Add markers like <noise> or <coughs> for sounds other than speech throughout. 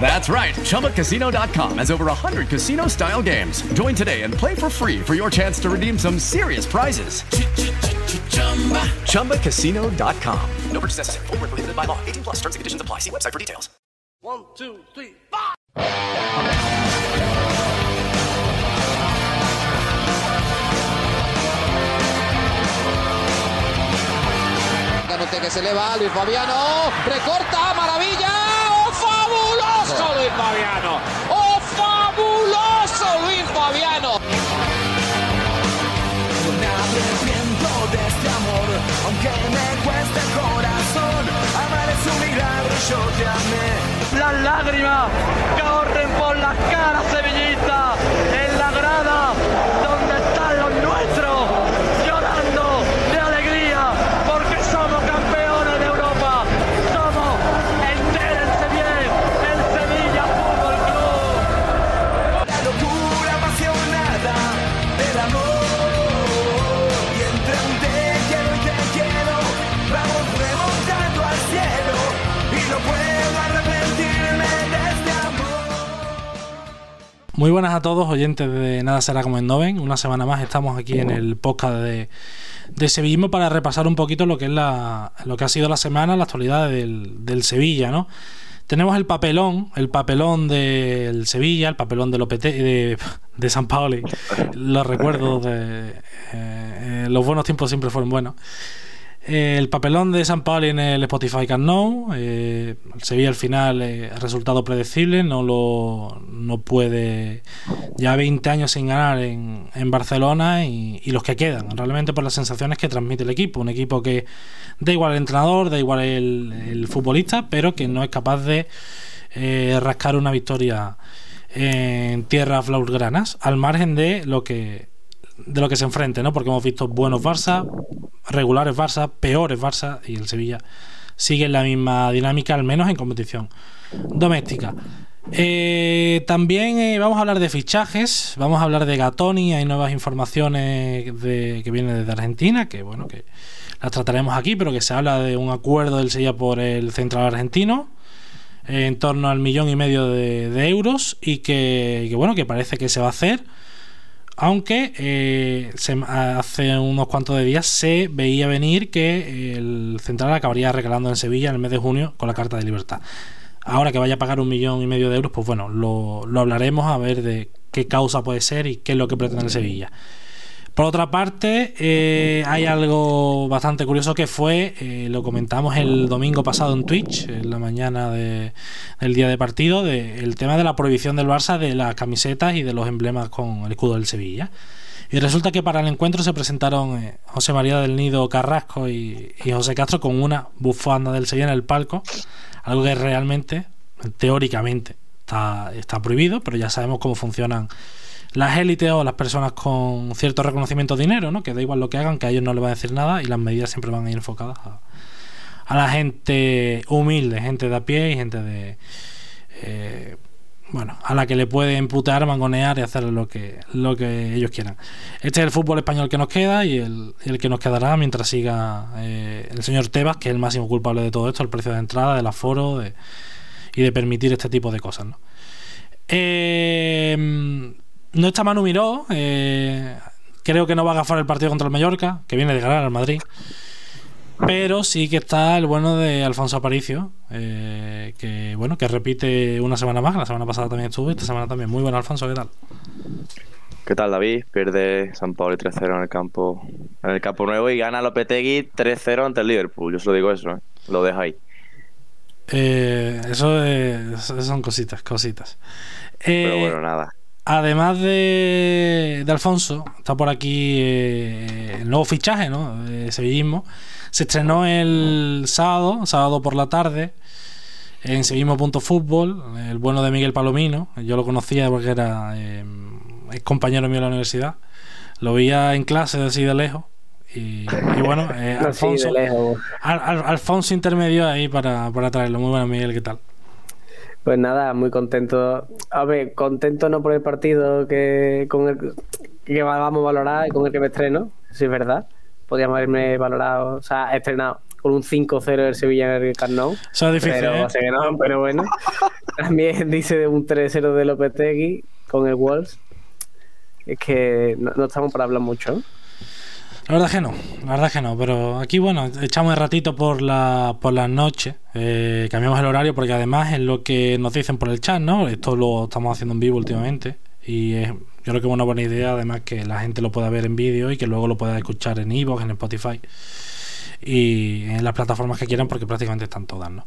That's right. ChumbaCasino.com has over 100 casino style games. Join today and play for free for your chance to redeem some serious prizes. ChumbaCasino.com. No purchase necessary. Full prohibited by law. 18 plus terms and conditions apply. See website for details. One, two, three, five. que se le va Luis Fabiano, recorta, maravilla. Fabuloso Luis Fabiano. ¡Oh, fabuloso Luis Fabiano! de este amor, aunque me cueste el corazón, amar es un milagro, yo te amé. Las lágrimas corren Muy buenas a todos, oyentes de Nada será como en Noven. Una semana más estamos aquí en el podcast de, de Sevillismo para repasar un poquito lo que es la, lo que ha sido la semana, la actualidad del, del Sevilla, ¿no? Tenemos el papelón, el papelón del Sevilla, el papelón del OPT, de, de San Paoli. Los recuerdos de eh, eh, los buenos tiempos siempre fueron buenos el papelón de San Pauli en el Spotify Can Know. Eh, al final, eh, resultado predecible, no lo no puede. Ya 20 años sin ganar en, en Barcelona y, los que quedan, realmente por las sensaciones que transmite el equipo. Un equipo que da igual el entrenador, da igual el, futbolista, pero que no es capaz de eh, rascar una victoria en tierras flaurgranas, al margen de lo que de lo que se enfrente, ¿no? Porque hemos visto buenos Barça, regulares Barça, peores Barça y el Sevilla sigue la misma dinámica, al menos en competición doméstica. Eh, también eh, vamos a hablar de fichajes, vamos a hablar de Gatoni, hay nuevas informaciones de, que vienen desde Argentina, que bueno, que las trataremos aquí, pero que se habla de un acuerdo del Sevilla por el central argentino en torno al millón y medio de, euros y que, que, bueno, que parece que se va a hacer aunque eh, hace unos cuantos de días se veía venir que el central acabaría regalando en Sevilla en el mes de junio con la carta de libertad. Ahora que vaya a pagar un millón y medio de euros, pues bueno, lo, lo hablaremos a ver de qué causa puede ser y qué es lo que pretende Sevilla. Por otra parte, eh, hay algo bastante curioso que fue, eh, lo comentamos el domingo pasado en Twitch, en la mañana del día de partido, de, el tema de la prohibición del Barça de las camisetas y de los emblemas con el escudo del Sevilla. Y resulta que para el encuentro se presentaron eh, José María del Nido Carrasco y, y José Castro con una bufanda del Sevilla en el palco, algo que realmente, teóricamente, está, está prohibido, pero ya sabemos cómo funcionan las élites o las personas con cierto reconocimiento de dinero, ¿no? que da igual lo que hagan, que a ellos no les va a decir nada y las medidas siempre van a ir enfocadas a, la gente humilde, gente de a pie y gente de... eh, bueno, a la que le puede imputar, mangonear y hacer lo que, lo que ellos quieran. Este es el fútbol español que nos queda y el, y el que nos quedará mientras siga eh, el señor Tebas, que es el máximo culpable de todo esto, el precio de entrada, del aforo de, y de permitir este tipo de cosas. ¿no? Eh, no está Manu Miró, eh, creo que no va a agafar el partido contra el Mallorca, que viene de ganar al Madrid. Pero sí que está el bueno de Alfonso Aparicio, eh, que bueno, que repite una semana más. La semana pasada también estuvo, esta semana también. Muy bueno, Alfonso, ¿qué tal? ¿Qué tal, David? Pierde San Pablo 3-0 en el campo en el campo nuevo y gana Lopetegui 3-0 ante el Liverpool. Yo solo digo eso, ¿eh? lo dejo ahí. Eh, eso, es- son cositas, cositas. Pero Eh, bueno, nada. Además de, de Alfonso, está por aquí eh, el nuevo fichaje, ¿no? De sevillismo. Se estrenó el sábado, sábado por la tarde, en sevillismo.fútbol, el bueno de Miguel Palomino. Yo lo conocía porque era eh, es compañero mío de la universidad. Lo veía en clase así de lejos. Y, y bueno, <laughs> eh, Alfonso. Al- Al- Alfonso intermedio ahí para, para traerlo. Muy bueno, Miguel, ¿qué tal? Pues nada, muy contento. A ver, contento no por el partido que con el que vamos a valorar y con el que me estreno, si es verdad. Podríamos haberme valorado, o sea, estrenado con un 5-0 del Sevilla en el Camp Nou. Eso es difícil, Pero, ¿eh? o sea que no, pero bueno. <laughs> También dice de un 3-0 de Lopetegui con el Wolves. Es que no, no estamos para hablar mucho. La verdad que no, la verdad que no, pero aquí bueno, echamos el ratito por la, por las noches, eh, cambiamos el horario porque además es lo que nos dicen por el chat, ¿no? Esto lo estamos haciendo en vivo últimamente y es, yo creo que es una buena idea además que la gente lo pueda ver en vídeo y que luego lo pueda escuchar en iVoox, en Spotify y en las plataformas que quieran porque prácticamente están todas, ¿no?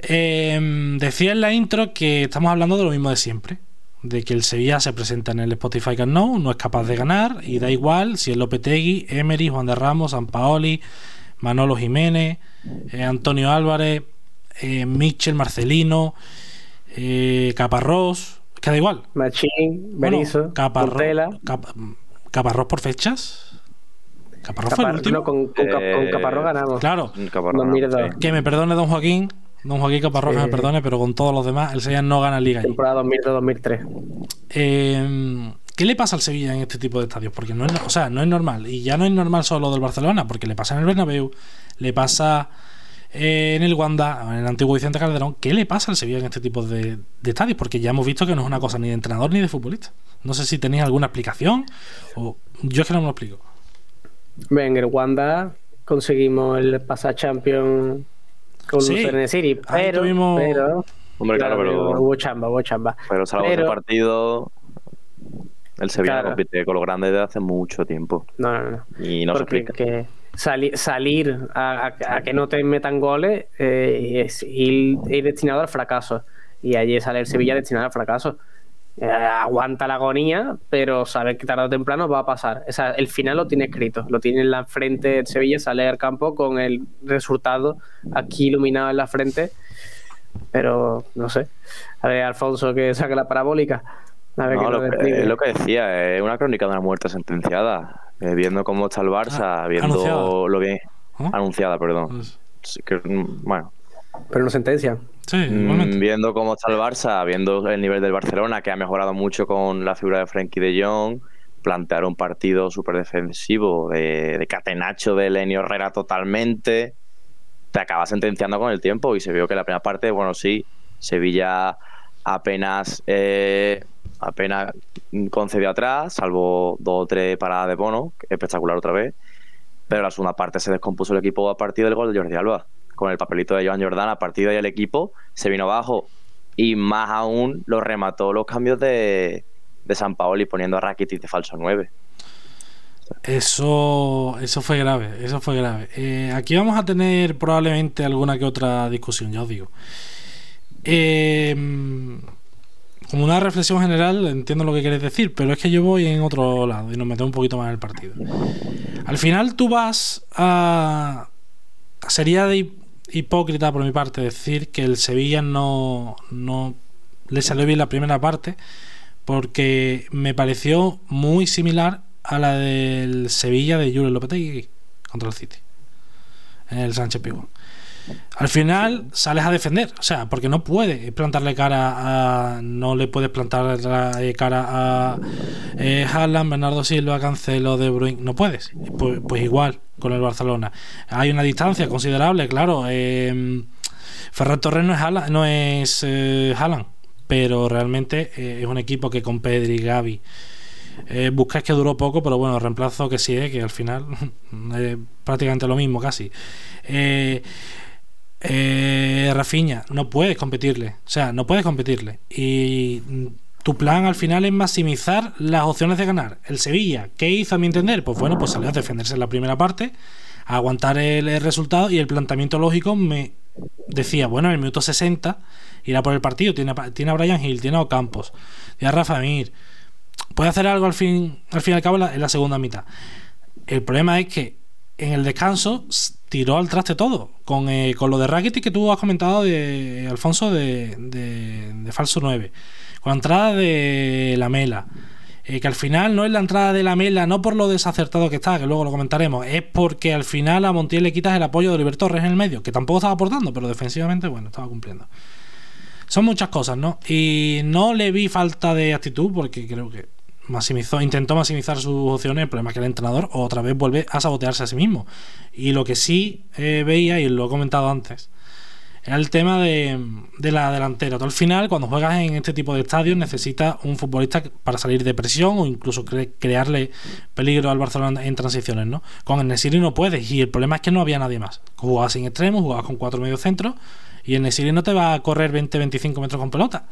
Eh, decía en la intro que estamos hablando de lo mismo de siempre. De que el Sevilla se presenta en el Spotify Camp Nou, no es capaz de ganar y da igual si es Lopetegui, Emery, Juan de Ramos, Sampaoli, Manolo Jiménez, eh, Antonio Álvarez, eh, Michel, Marcelino, eh, Caparrós, que da igual. Machín, Bueno, Berizzo, Caparrós. Cap- Caparrós por fechas. Caparrós fue el Capar- último. no, con, con Caparrós ganamos. Claro. Caparrós, 2002. Que me perdone don Joaquín. Don Joaquín Sí. me perdone, pero con todos los demás, el Sevilla no gana liga. Temporada 2002-2003. Eh, ¿Qué le pasa al Sevilla en este tipo de estadios? Porque no es, o sea, no es normal. Y ya no es normal solo del Barcelona, porque le pasa en el Bernabéu, le pasa eh, en el Wanda, en el antiguo Vicente Calderón. ¿Qué le pasa al Sevilla en este tipo de, de estadios? Porque ya hemos visto que no es una cosa ni de entrenador ni de futbolista. No sé si tenéis alguna explicación o yo es que no me lo explico. En el Wanda conseguimos el pasar champion con Sí, City, pero, tuvimos- pero Hombre, claro, pero- hubo chamba, hubo chamba. Pero salvo Pero- ese partido, el Sevilla Claro. compite con los grandes desde hace mucho tiempo. No, no, no. Y no se explica. que sali- salir a, a- a que no te metan goles eh, es ir, ir destinado al fracaso. Y allí sale el Sevilla destinado al fracaso. Eh, aguanta la agonía, pero sabe que tarde o temprano va a pasar. O sea, el final lo tiene escrito, lo tiene en la frente el Sevilla, sale al campo con el resultado aquí iluminado en la frente. Pero no sé. A ver, Alfonso que saque la parabólica. A ver No, qué lo, nos que- lo que decía, es una crónica de una muerte sentenciada. Eh, viendo cómo está el Barça, viendo anunciada. lo bien. ¿Ah? Anunciada, perdón. Sí, que, mm, bueno, Pero no sentencia. Sí, mm, viendo cómo está el Barça, viendo el nivel del Barcelona, que ha mejorado mucho con la figura de Frenkie de Jong, plantear un partido súper defensivo, de, de catenacho de Lenio Herrera totalmente, te acaba sentenciando con el tiempo y se vio que la primera parte, bueno, sí, Sevilla apenas eh, apenas concedió atrás, salvo dos o tres paradas de Bono, espectacular otra vez, pero la segunda parte se descompuso el equipo a partir del gol de Jordi Alba, con el papelito de Joan Jordán, a partir ahí el equipo se vino abajo y más aún lo remató los cambios de, de San Paoli poniendo a Rakitic de falso 9. Eso, eso fue grave, eso fue grave. Eh, aquí vamos a tener probablemente alguna que otra discusión, ya os digo. Eh, como una reflexión general, entiendo lo que quieres decir, pero es que yo voy en otro lado y nos metemos un poquito más en el partido. Al final tú vas a... Sería de hipócrita por mi parte decir que el Sevilla no, no le salió bien la primera parte, porque me pareció muy similar a la del Sevilla de Julio Lopetegui contra el City, en el Sánchez Pizjuán. Al final sales a defender, o sea, porque no puedes plantarle cara a. No le puedes plantar cara a eh, Haaland, Bernardo Silva, Cancelo, De Bruyne. No puedes. Pues, pues igual con el Barcelona. Hay una distancia considerable, claro. Eh, Torres no es Haaland, no es, eh, pero realmente eh, es un equipo que con Pedri y Gaby. Eh, que duró poco, pero bueno, reemplazo que sí, eh, que al final es <laughs> prácticamente lo mismo casi. Eh, eh, Rafiña, no puedes competirle. O sea, no puedes competirle. Y tu plan al final es maximizar las opciones de ganar. El Sevilla, ¿qué hizo a mi entender? Pues bueno, pues salió a defenderse en la primera parte, a aguantar el, resultado y el planteamiento lógico me decía, bueno, en el minuto 60 irá por el partido, tiene, tiene a Brian Hill, tiene a Ocampos, tiene a Rafa Mir, puede hacer algo al fin, al fin y al cabo en la segunda mitad. El problema es que en el descanso tiró al traste todo. Con, eh, con lo de Rakitic que tú has comentado de Alfonso de, de, de falso 9. Con la entrada de la Mela. eh, que al final no es la entrada de la Mela, no por lo desacertado que está, que luego lo comentaremos, es porque al final a Montiel le quitas el apoyo de Oliver Torres en el medio, que tampoco estaba aportando, pero defensivamente, bueno, estaba cumpliendo. Son muchas cosas, ¿no? Y no le vi falta de actitud porque creo que maximizó, intentó maximizar sus opciones. El problema es que el entrenador otra vez vuelve a sabotearse a sí mismo. Y lo que sí eh, veía, y lo he comentado antes, era el tema de, de la delantera. Tú al final, cuando juegas en este tipo de estadios, necesitas un futbolista para salir de presión o incluso cre- crearle peligro al Barcelona en transiciones, ¿no? Con el Nesiri no puedes. Y el problema es que no había nadie más. Jugabas sin extremos, jugabas con cuatro mediocentros y el Nesiri no te va a correr 20-25 metros con pelota.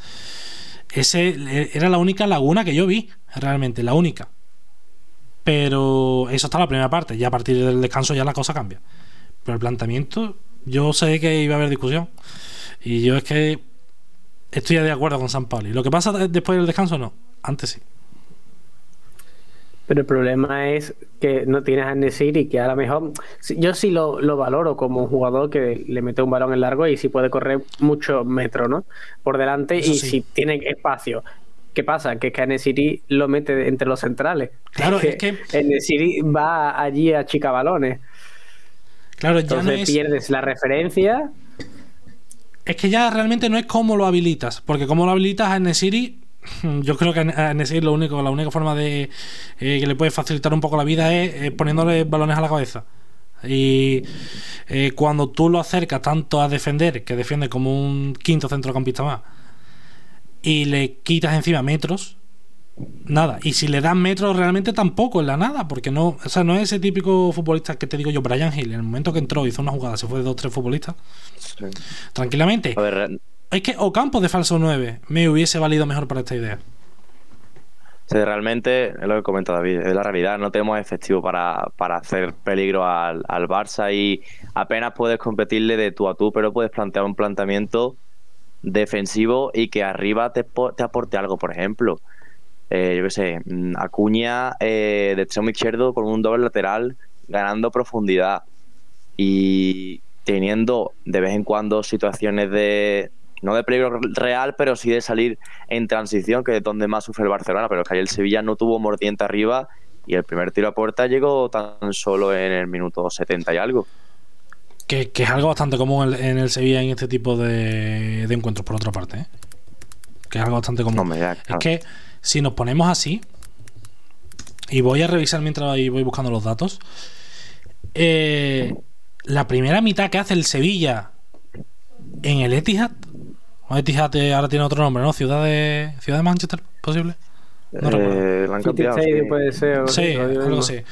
Ese era la única laguna que yo vi, realmente, la única. Pero eso está la primera parte. Ya a partir del descanso ya la cosa cambia. Pero el planteamiento, yo sé que iba a haber discusión. Y yo es que estoy de acuerdo con San Pauli. Lo que pasa después del descanso, no. Antes sí. Pero el problema es que no tienes a Nesiri, que a lo mejor. Yo sí lo, lo valoro como un jugador que le mete un balón en largo y sí puede correr muchos metros, ¿no? Por delante Eso y sí. si tiene espacio. ¿Qué pasa? Que es que a Nesiri lo mete entre los centrales. Claro, <laughs> es que- El Nesiri va allí a chica balones. Claro, ya no Entonces es. pierdes la referencia. Es que ya realmente no es cómo lo habilitas. Porque como lo habilitas a Nesiri, <laughs> yo creo que a Nesiri lo único, la única forma de eh, que le puede facilitar un poco la vida es eh, poniéndole balones a la cabeza. Y eh, cuando tú lo acercas tanto a defender, que defiende como un quinto centrocampista más, y le quitas encima metros, nada. Y si le das metros, realmente tampoco es la nada, porque no, o sea, no es ese típico futbolista que te digo yo, Brian Hill, en el momento que entró, hizo una jugada, se fue de dos tres futbolistas, tranquilamente. A ver, Es que Ocampo de falso 9 me hubiese valido mejor para esta idea. Sí, realmente es lo que comenta David, es la realidad, no tenemos efectivo para, para hacer peligro al, al Barça y apenas puedes competirle de tú a tú, pero puedes plantear un planteamiento defensivo y que arriba te, te aporte algo, por ejemplo. Eh, yo qué sé, mm, Acuña eh, de extremo izquierdo con un doble lateral ganando profundidad y teniendo de vez en cuando situaciones de no de peligro real, pero sí de salir en transición, que es donde más sufre el Barcelona, pero es que ahí el Sevilla no tuvo mordiente arriba y el primer tiro a puerta llegó tan solo en el minuto 70 y algo. Que, que es algo bastante común en, el Sevilla en este tipo de, de encuentros, por otra parte. ¿eh? Que es algo bastante común. Es claro. que si nos ponemos así, y voy a revisar mientras voy buscando los datos, eh, la primera mitad que hace el Sevilla en el Etihad, Etihad ahora tiene otro nombre, ¿no? Ciudad de, Ciudad de Manchester, posible. No. Eh, la han City cambiado, Stadium sí. puede ser. algo así.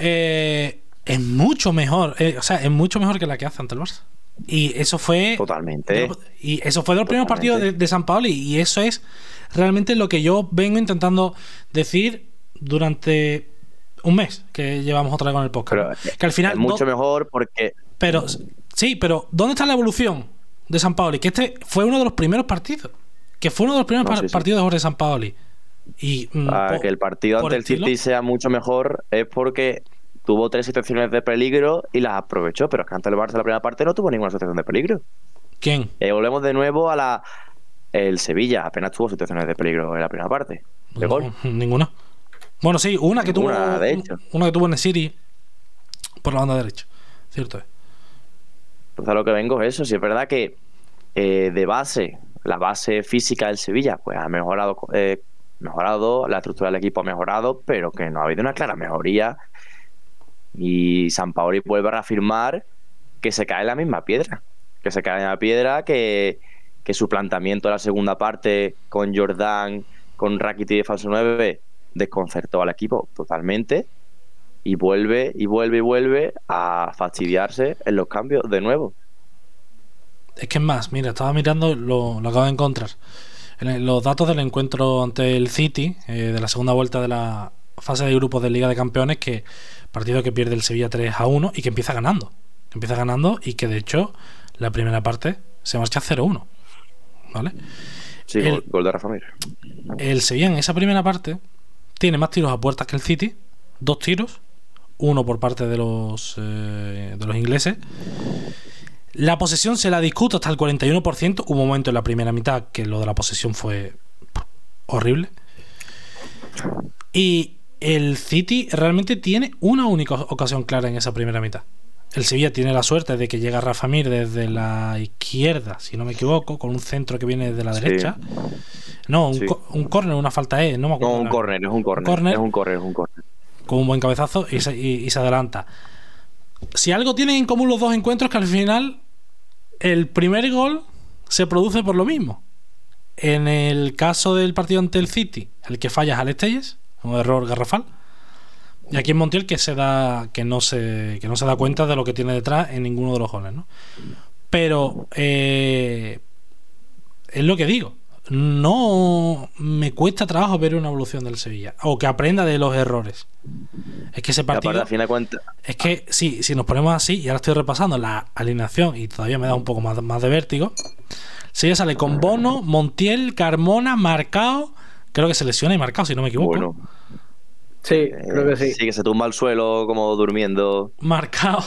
Eh, es mucho mejor, eh, o sea, es mucho mejor que la que hace ante el Barça. Y eso fue. Totalmente. Y eso fue de los primeros partidos de, de San Paolo. Y eso es realmente lo que yo vengo intentando decir durante un mes que llevamos otra vez con el podcast. Pero que al final. es mucho mejor porque pero sí, pero ¿dónde está la evolución de San Paolo? Que este fue uno de los primeros partidos. que fue uno de los primeros No, par- sí, sí. partidos de Jorge Sampaoli. Y mm, Para po- que el partido ante el City sea mucho mejor es porque tuvo tres situaciones de peligro y las aprovechó, pero es que ante el Barça la primera parte no tuvo ninguna situación de peligro. ¿Quién? Ahí volvemos de nuevo a la el Sevilla, apenas tuvo situaciones de peligro en la primera parte. De gol. No, <laughs> ninguna. Bueno, sí, una que tuvo. De hecho. Una que tuvo en el City por la banda derecha. Cierto es. Entonces a lo que vengo es eso, si es verdad que eh, de base, la base física del Sevilla, pues ha mejorado, eh, mejorado, la estructura del equipo ha mejorado, pero que no ha habido una clara mejoría. Y San Paoli vuelve a reafirmar que se cae la misma piedra. Que se cae en la piedra, que, que su planteamiento de la segunda parte con Jordán, con Rakiti de falso 9, desconcertó al equipo totalmente. Y vuelve, y vuelve, y vuelve a fastidiarse en los cambios de nuevo. Es que es más, mira, estaba mirando, lo, lo acabo de encontrar. En los datos del encuentro ante el City, eh, de la segunda vuelta de la fase de grupos de Liga de Campeones, que partido que pierde el Sevilla 3 a 1 y que empieza ganando. Que empieza ganando y que de hecho la primera parte se marcha 0-1. ¿Vale? Sí, El- gol de Rafa Mir. El Sevilla en esa primera parte tiene más tiros a puertas que el City, dos tiros, uno por parte de los eh, de los ingleses. La posesión se la discuto hasta el 41%. Hubo un momento en la primera mitad que lo de la posesión fue horrible. Y el City realmente tiene una única ocasión clara en esa primera mitad. El Sevilla tiene la suerte de que llega Rafa Mir desde la izquierda, si no me equivoco, con un centro que viene desde la Sí. derecha. No, un, Sí. un córner, una falta es, no me acuerdo. No, un córner, es un. Córner. Es un córner, es un córner. Con un buen cabezazo y se, adelanta. Si algo tienen en común los dos encuentros, que al final el primer gol se produce por lo mismo. En el caso del partido ante el City, el que falla es Alex Telles, un error garrafal. Y aquí en Montiel que se da que no se que no se da cuenta de lo que tiene detrás en ninguno de los goles, ¿no? Pero eh, es lo que digo. No me cuesta trabajo ver una evolución del Sevilla o que aprenda de los errores. Es que ese partido a fin de cuentas, es que sí, si nos ponemos así, y ahora estoy repasando la alineación y todavía me da un poco más, más de vértigo. Sevilla sale con Bono, Montiel, Carmona, Marcao. Creo que se lesiona y Marcao, si no me equivoco. bueno, Sí, creo que sí. sí que se tumba al suelo como durmiendo. Marcao,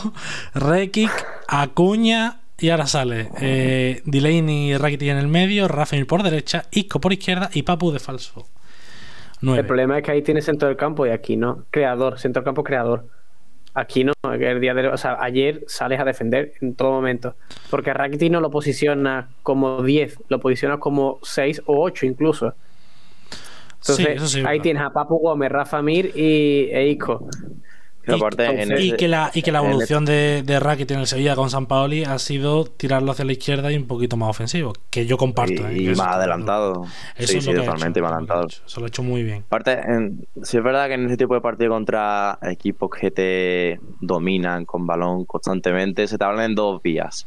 Rekic, Acuña y ahora sale eh, Delaney y Rakitic en el medio, Rafael por derecha, Isco por izquierda y Papu de falso. Nueve. El problema es que ahí tiene centro del campo y aquí no. Creador, centro del campo creador. Aquí no, el día de, o sea, ayer sales a defender en todo momento. Porque Rakitic no lo posiciona como 10, lo posiciona como 6 o 8 incluso. Entonces, Sí, eso sí, ahí claro. tienes a Papu Gómez, Rafa Mir y e Isco. Y aparte, en entonces- Y ese- que la, y que la evolución de, de Rakitic en el Sevilla con San Paoli ha sido tirarlo hacia la izquierda y un poquito más ofensivo, que yo comparto. ¿eh? y, Que eso- más adelantado. Eso sí, es sí, lo que ha totalmente hecho, lo que ha adelantado. hecho. Eso lo ha hecho muy bien. Aparte, en- sí es verdad que en ese tipo de partido contra equipos que te dominan con balón constantemente, se te hablan en dos vías.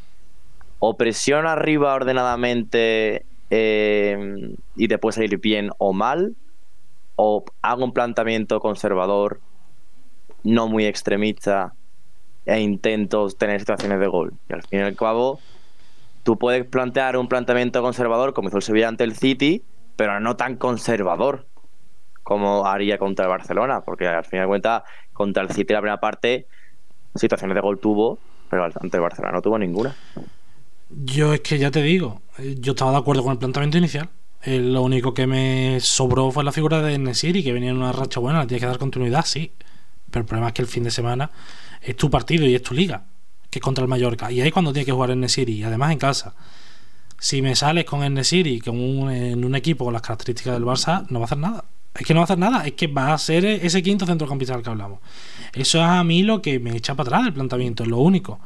O presión arriba ordenadamente eh, y te puede salir bien o mal, o hago un planteamiento conservador, no muy extremista, e intento tener situaciones de gol. Y al fin y al cabo, tú puedes plantear un planteamiento conservador como hizo el Sevilla ante el City, pero no tan conservador como haría contra el Barcelona, porque al fin y al cuentas, contra el City la primera parte, situaciones de gol tuvo, pero ante el Barcelona no tuvo ninguna. Yo es que ya te digo, eh, yo estaba de acuerdo con el planteamiento inicial. Eh, lo único que me sobró fue la figura de Nesiri, que venía en una racha buena, le tienes que dar continuidad, sí. Pero el problema es que el fin de semana es tu partido y es tu liga, que es contra el Mallorca. Y ahí es cuando tienes que jugar en Nesiri, y además en casa. Si me sales con el Nesiri con un, en un equipo con las características del Barça, no va a hacer nada. Es que no va a hacer nada, es que va a ser ese quinto centrocampista del que hablamos. Eso es a mí lo que me echa para atrás del planteamiento, es lo único.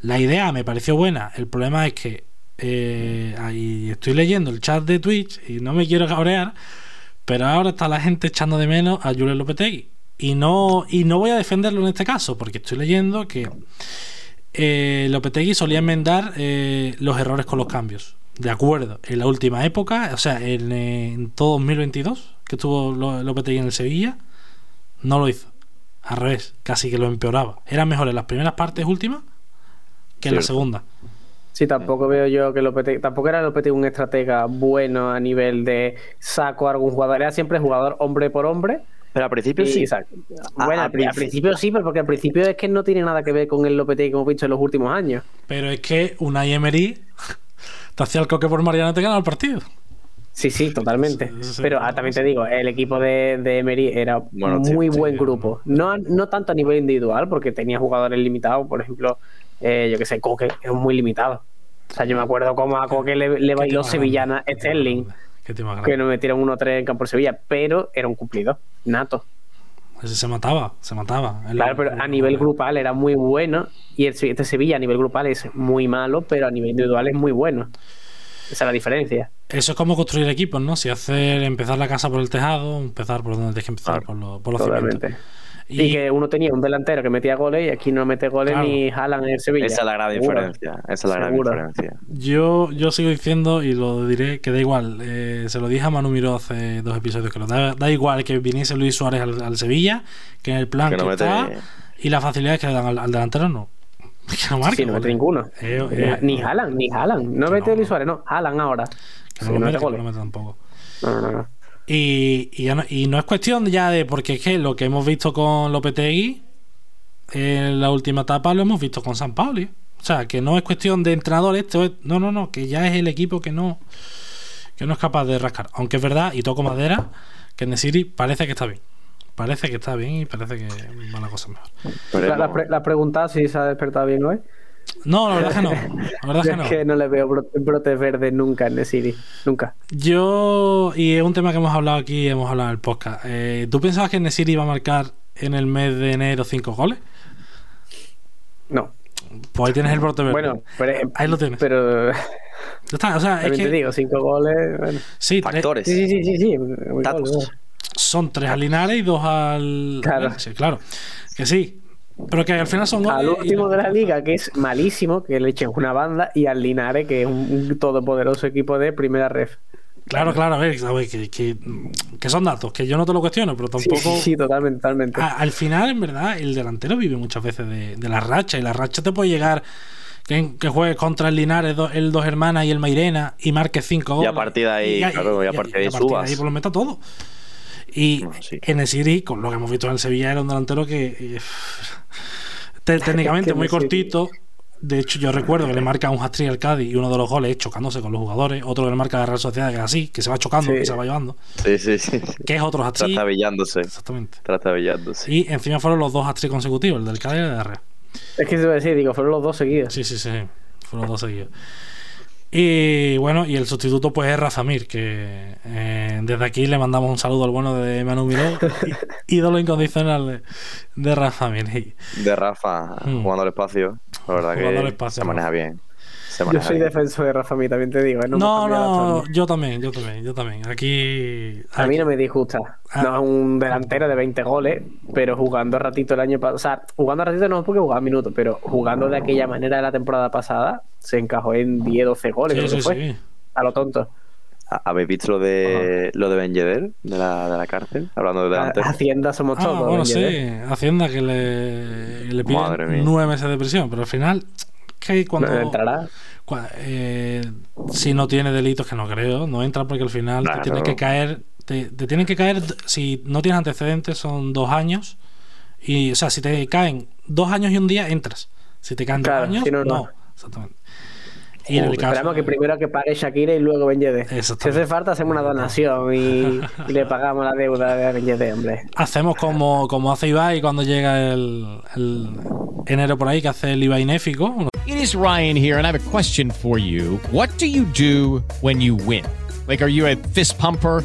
La idea me pareció buena. El problema es que eh, estoy leyendo el chat de Twitch y no me quiero cabrear, pero ahora está la gente echando de menos a Julio Lopetegui. Y no, y no voy a defenderlo en este caso, porque estoy leyendo que eh, Lopetegui solía enmendar eh, los errores con los cambios. De acuerdo, en la última época, o sea, en, en todo 2022, que estuvo Lo- Lopetegui en el Sevilla, no lo hizo. Al revés, casi que lo empeoraba. Eran mejores las primeras partes últimas que en la segunda. Sí, tampoco veo yo que Lopetegui, tampoco era Lopetegui un estratega bueno a nivel de saco a algún jugador, era siempre jugador hombre por hombre. Pero al principio Y, sí. exacto. Bueno, al al, pri- al principio sí, pero porque al principio es que no tiene nada que ver con el Lopetegui que hemos visto en los últimos años. Pero es que una Emery te hacía el coque por Mariano y te ganaba el partido. Sí, sí, totalmente. sí, Pero ah, también te digo, el equipo de, de Emery era Bueno, muy sí. buen grupo. No, no tanto a nivel individual, porque tenía jugadores limitados. Por ejemplo, eh, yo que sé, Coque es muy limitado. O sea, yo me acuerdo cómo a Coque le, le bailó Sevillana Sterling, Qué que nos metieron 1-3 en campo de Sevilla, pero era un cumplido, nato. Ese se mataba, se mataba. Claro, pero a nivel grupal era muy bueno y el, este Sevilla a nivel grupal es muy malo, pero a nivel individual es muy bueno. Esa es la diferencia. Eso es como construir equipos, ¿no? Si hacer empezar la casa por el tejado, empezar por donde tienes que empezar, Claro. por, lo- por los cimientos. Y, Y, que uno tenía un delantero que metía goles y aquí no mete goles Claro. ni jalan en el Sevilla. Esa es la gran Seguro. diferencia. Esa es la gran diferencia. yo, yo sigo diciendo y lo diré que da igual. eh, se lo dije a Manu Miró hace dos episodios que lo da, da igual que viniese Luis Suárez al, al Sevilla, que en el plan Que que, no mete- está y las facilidades que le dan al, al delantero no. <laughs> Que no marca, Sí, no mete ninguno. Eh, eh, ni jalan, ni jalan. No mete no. Luis Suárez, no, jalan ahora. que no lo no mete, no mete tampoco. No, no, no. Y, y, no, y no es cuestión ya de, porque es que lo que hemos visto con Lopetegui en la última etapa lo hemos visto con San Pauli. O sea, que no es cuestión de entrenador esto, es- no, no, no, que ya es el equipo que no, que no es capaz de rascar. Aunque es verdad, y toco madera, que Nesiri parece que está bien. Parece que está bien y parece que va la cosa mejor. La, la, pre- pregunta si se ha despertado bien hoy. No, la verdad es que no. La <laughs> verdad es Yo que no. es que no le veo bro- brotes verdes nunca en City. Nunca. Yo, y es un tema que hemos hablado aquí, hemos hablado en el podcast. Eh, ¿Tú pensabas que Nesiri iba a marcar en el mes de enero cinco goles? No. Pues ahí tienes el brote verde. Bueno, pero, ahí lo tienes. pero Ya está, o sea, es también te que digo, cinco goles. bueno. sí, tres- Factores. Sí, sí, sí, sí. son tres al Linares y dos al Claro. Elche, claro. Que sí. Pero que al final son goles. Al y- último de la liga, que es malísimo, que le echen una banda, y al Linares, que es un, un todopoderoso equipo de primera ref. Claro, claro, a ver, a ver, que, que, que son datos, que yo no te lo cuestiono, pero tampoco. sí, sí, totalmente, totalmente. A- al final, en verdad, el delantero vive muchas veces de, de la racha y la racha te puede llegar que, que juegues contra el Linares, do- el Dos Hermanas y el Mairena y marques cinco Y goles. a partir de ahí, claro, y a partir de ahí subas. ahí pues lo meta todo. Y Bueno, sí. en con lo que hemos visto en el Sevilla, era un delantero que eh, te- técnicamente muy cortito. De hecho, yo recuerdo que le marca un hat-trick al Cádiz y uno de los goles es chocándose con los jugadores. Otro que le marca a la Real Sociedad, que es así, que se va chocando, Sí. que se va llevando. Sí, sí, sí. Que es otro hat-trick. Trastabillándose. Exactamente. Trastabillándose. Y encima fueron los dos hat-trick consecutivos, el del Cádiz y el de la Real. Es que te iba a decir, digo, fueron los dos seguidos. Sí, sí, sí. Fueron los dos seguidos. Y bueno, y el sustituto pues es Rafa Mir, que eh, desde aquí le mandamos un saludo al bueno de Manu Miró, <laughs> ídolo incondicional de, de Rafa Mir. Y De Rafa Hmm. jugando al espacio. La verdad Jugando que espacio, se maneja bien. Yo soy defensor de Rafa Mir, también te digo. ¿eh? No, No, no, yo también, yo también, yo también. Aquí. A mí no me disgusta. Ah. No es un delantero de 20 goles, pero jugando ratito el año pasado. O sea, jugando ratito no porque jugaba minutos, pero jugando de aquella manera de la temporada pasada, se encajó en 10, 12 goles. Sí, creo que sí, fue. sí. A lo tonto. ¿Ha- ¿Habéis visto lo de, lo de Ben Yedder, de la, de la cárcel? Hablando de delante. Hacienda somos Ah, todos. bueno, Ben sí, Yedder. Hacienda que le, pide nueve meses de prisión, pero al final, que cuando. No entrará. Eh, si no tiene delitos, que no creo, no entra porque al final Claro. te tienen que caer. Te, te tienen que caer, si no tienes antecedentes, son dos años. Y, o sea, si te caen dos años y un día, entras. Si te caen Claro, dos años, si no, no. no. Exactamente. Y en el caso. Esperamos que primero que pague Shakira y luego Ben Yedder. Si hace falta, hacemos una donación y, y le pagamos la deuda de Ben Yedder, hombre. Hacemos como, como hace Ibai cuando llega el, el enero por ahí, que hace el Ibai néfico. It is Ryan here, and I have a question for you. What do you do when you win? Like, are you a fist pumper?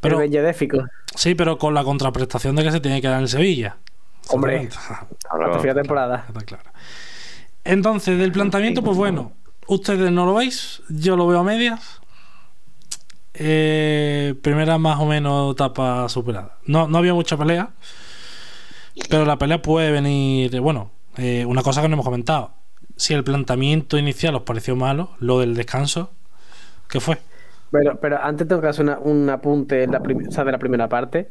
Pero-. Sí, pero con la contraprestación de que se tiene que dar en Sevilla. Hombre, <laughs> fin de temporada. Está claro. Entonces, del planteamiento, pues bueno, ustedes no lo veis, yo lo veo a medias. Eh, primera más o menos etapa superada. No, no había mucha pelea, pero la pelea puede venir. Bueno, eh, una cosa que no hemos comentado. Si el planteamiento inicial os pareció malo, lo del descanso, ¿qué fue? Pero, pero antes tengo que hacer una- un apunte en la prim- o sea, de la primera parte.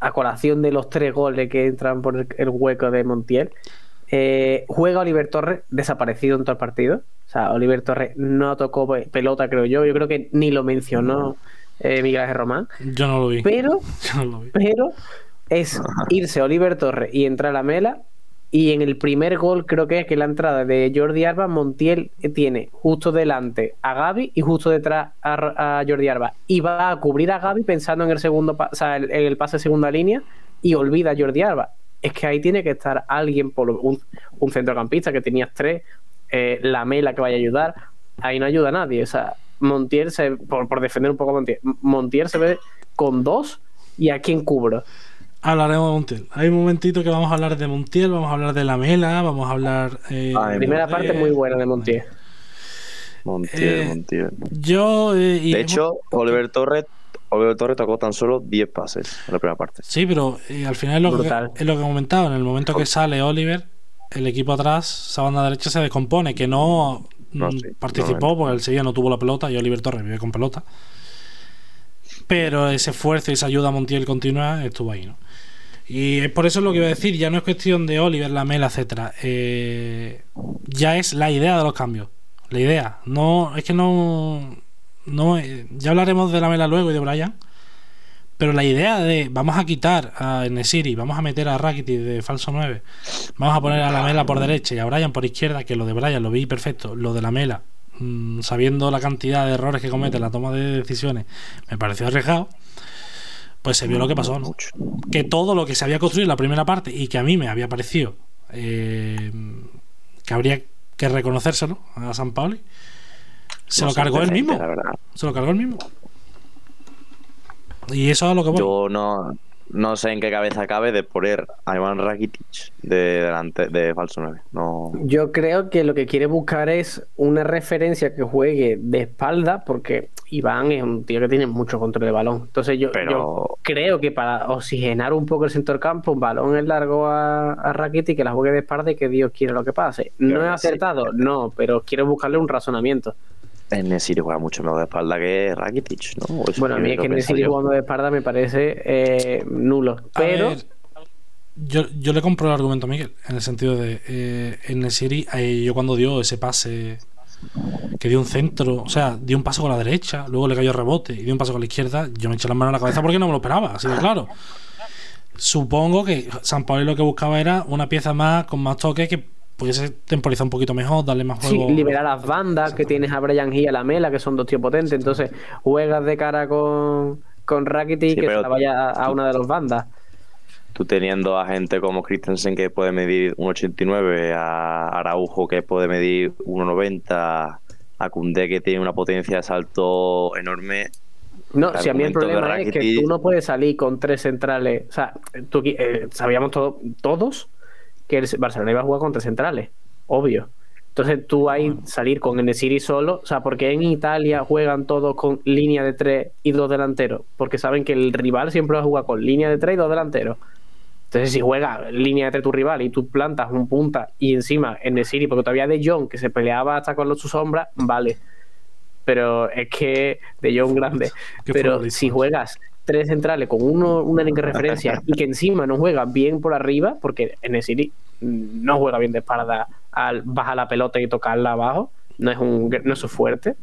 A colación de los tres goles que entran por el, el hueco de Montiel. Eh, juega Oliver Torres desaparecido en todo el partido. O sea, Oliver Torres no tocó pe- pelota, creo yo. Yo creo que ni lo mencionó eh, Miguel Ángel Román. Yo no lo vi. Pero, <laughs> Yo no lo vi. pero es irse Oliver Torres y entrar a la mela. Y en el primer gol, creo que es que la entrada de Jordi Alba, Montiel tiene justo delante a Gaby y justo detrás a, Jordi Alba. Y va a cubrir a Gaby pensando en el segundo o sea, el- pase de segunda línea y olvida a Jordi Alba. Es que ahí tiene que estar alguien, por un, un centrocampista que tenías tres, eh, la mela que vaya a ayudar. Ahí no ayuda a nadie. O sea, Montiel, se, por, por defender un poco a Montiel, Montiel se ve con dos y a quién cubro. Hablaremos de Montiel. Hay un momentito que vamos a hablar de Montiel, vamos a hablar de la Mela, vamos a hablar. eh, Ay, Primera de- parte muy buena de Montiel. Montiel, Eh, Montiel. Yo. eh, y De hemos- hecho, Oliver Torres, Oliver Torres tocó tan solo 10 pases en la primera parte. Sí, pero eh, al final es lo, que, es lo que he comentado. En el momento que sale Oliver, el equipo atrás, esa banda derecha se descompone, que no, No, mm, sí, participó porque el Sevilla no tuvo la pelota y Oliver Torres vive con pelota. Pero ese esfuerzo y esa ayuda a Montiel continua estuvo ahí, ¿no? Y es por eso lo que iba a decir, ya no es cuestión de Oliver, la Mela, etcétera. Eh, ya es la idea de los cambios. La idea. No, es que no. no eh, ya hablaremos de la Mela luego y de Brian. Pero la idea de vamos a quitar a Nesiri, vamos a meter a Rakitic de falso 9, vamos a poner a la Mela por derecha y a Brian por izquierda, que lo de Brian lo vi perfecto, lo de la Mela, mm, sabiendo la cantidad de errores que comete en la toma de decisiones, me pareció arriesgado. Pues se vio lo que pasó, ¿no? Mucho. Que todo lo que se había construido en la primera parte y que a mí me había parecido eh, que habría que reconocérselo a San Pauli, se No lo cargó él mismo. Se lo cargó él mismo. Y eso es lo que voy. Yo no, no sé en qué cabeza cabe de poner a Iván Rakitic de delante de falso 9. No, Yo creo que lo que quiere buscar es una referencia que juegue de espalda, porque Iván es un tío que tiene mucho control de balón. Entonces yo, Pero- yo creo que para oxigenar un poco el centro campo, un balón es largo a, a Rakitic que la juegue de espalda y que Dios quiera lo que pase. No sí. acertado, no, pero quiero buscarle un razonamiento. En Nesiri juega mucho mejor de espalda que Rakitic, ¿no? Bueno, a mí es que Nesiri jugando de espalda me parece eh, nulo. A Pero ver, yo, yo le compro el argumento a Miguel, en el sentido de, eh, en el City, eh, yo cuando dio ese pase, que dio un centro, o sea, dio un paso con la derecha, luego le cayó rebote y dio un paso con la izquierda, yo me eché las manos a la cabeza porque no me lo esperaba, así de claro. Supongo que San Pablo lo que buscaba era una pieza más, con más toque, que pudiese temporizar un poquito mejor, darle más Sí, juego. liberar las bandas que tienes a Brian Hill y a la Mela, que son dos tíos potentes. Entonces, juegas de cara con, con Rakitic Sí, que se la vaya a, a una de las bandas. Tú teniendo a gente como Christensen que puede medir 1,89, a Araujo que puede medir 1,90, a Koundé que tiene una potencia de salto enorme. No, si a mí el problema es que tú no puedes salir con tres centrales. O sea, tú, eh, sabíamos todo- todos que el Barcelona iba a jugar con tres centrales, obvio. Entonces tú ahí salir con Enesiri solo, o sea, porque en Italia juegan todos con línea de tres y dos delanteros, porque saben que el rival siempre va a jugar con línea de tres y dos delanteros. Entonces, si juega línea de tres tu rival y tú plantas un punta y encima en City, porque todavía de Jong, que se peleaba hasta con los- su sombra, vale. Pero es que de Jong grande. <laughs> Pero si juegas tres centrales con uno, una única referencia <laughs> y que encima no juega bien por arriba, porque en City no juega bien de espalda al bajar la pelota y tocarla abajo, no es, un, no es su fuerte.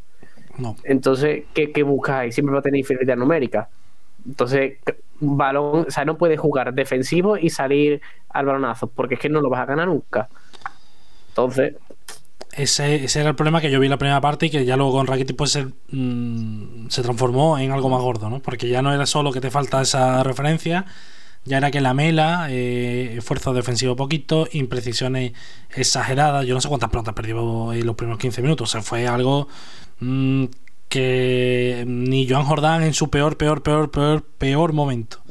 No. Entonces, ¿qué, qué buscas ahí? Siempre va a tener inferioridad numérica. Entonces, balón, o sea, no puede jugar defensivo y salir al balonazo, porque es que no lo vas a ganar nunca. Entonces, Ese, ese era el problema que yo vi en la primera parte y que ya luego con Rakitic pues se, mm, se transformó en algo más gordo, ¿no? Porque ya no era solo que te falta esa referencia, ya era que la mela, eh, esfuerzo defensivo poquito, imprecisiones exageradas. Yo no sé cuántas pelotas perdió en los primeros 15 minutos. O sea, fue algo mm, que ni Joan Jordán en su peor, peor, peor, peor, peor momento.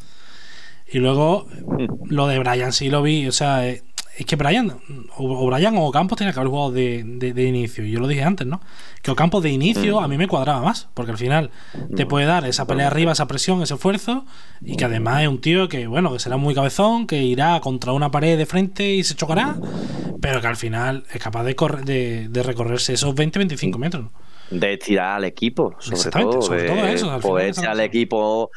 Y luego <laughs> lo de Brian sí lo vi, o sea, eh, es que Brian o, Brian o Campos tenía que haber jugado de, de- de inicio. Y yo lo dije antes, ¿no? Que Ocampos de inicio a mí me cuadraba más, porque al final te puede dar esa pelea arriba, esa presión, ese esfuerzo, y que además es un tío que, bueno, que será muy cabezón, que irá contra una pared de frente y se chocará, pero que al final es capaz de, correr, de, de recorrerse esos 20-25 metros. de tirar al equipo, sobre Exactamente, todo. sobre todo eso, al poder tirar al equipo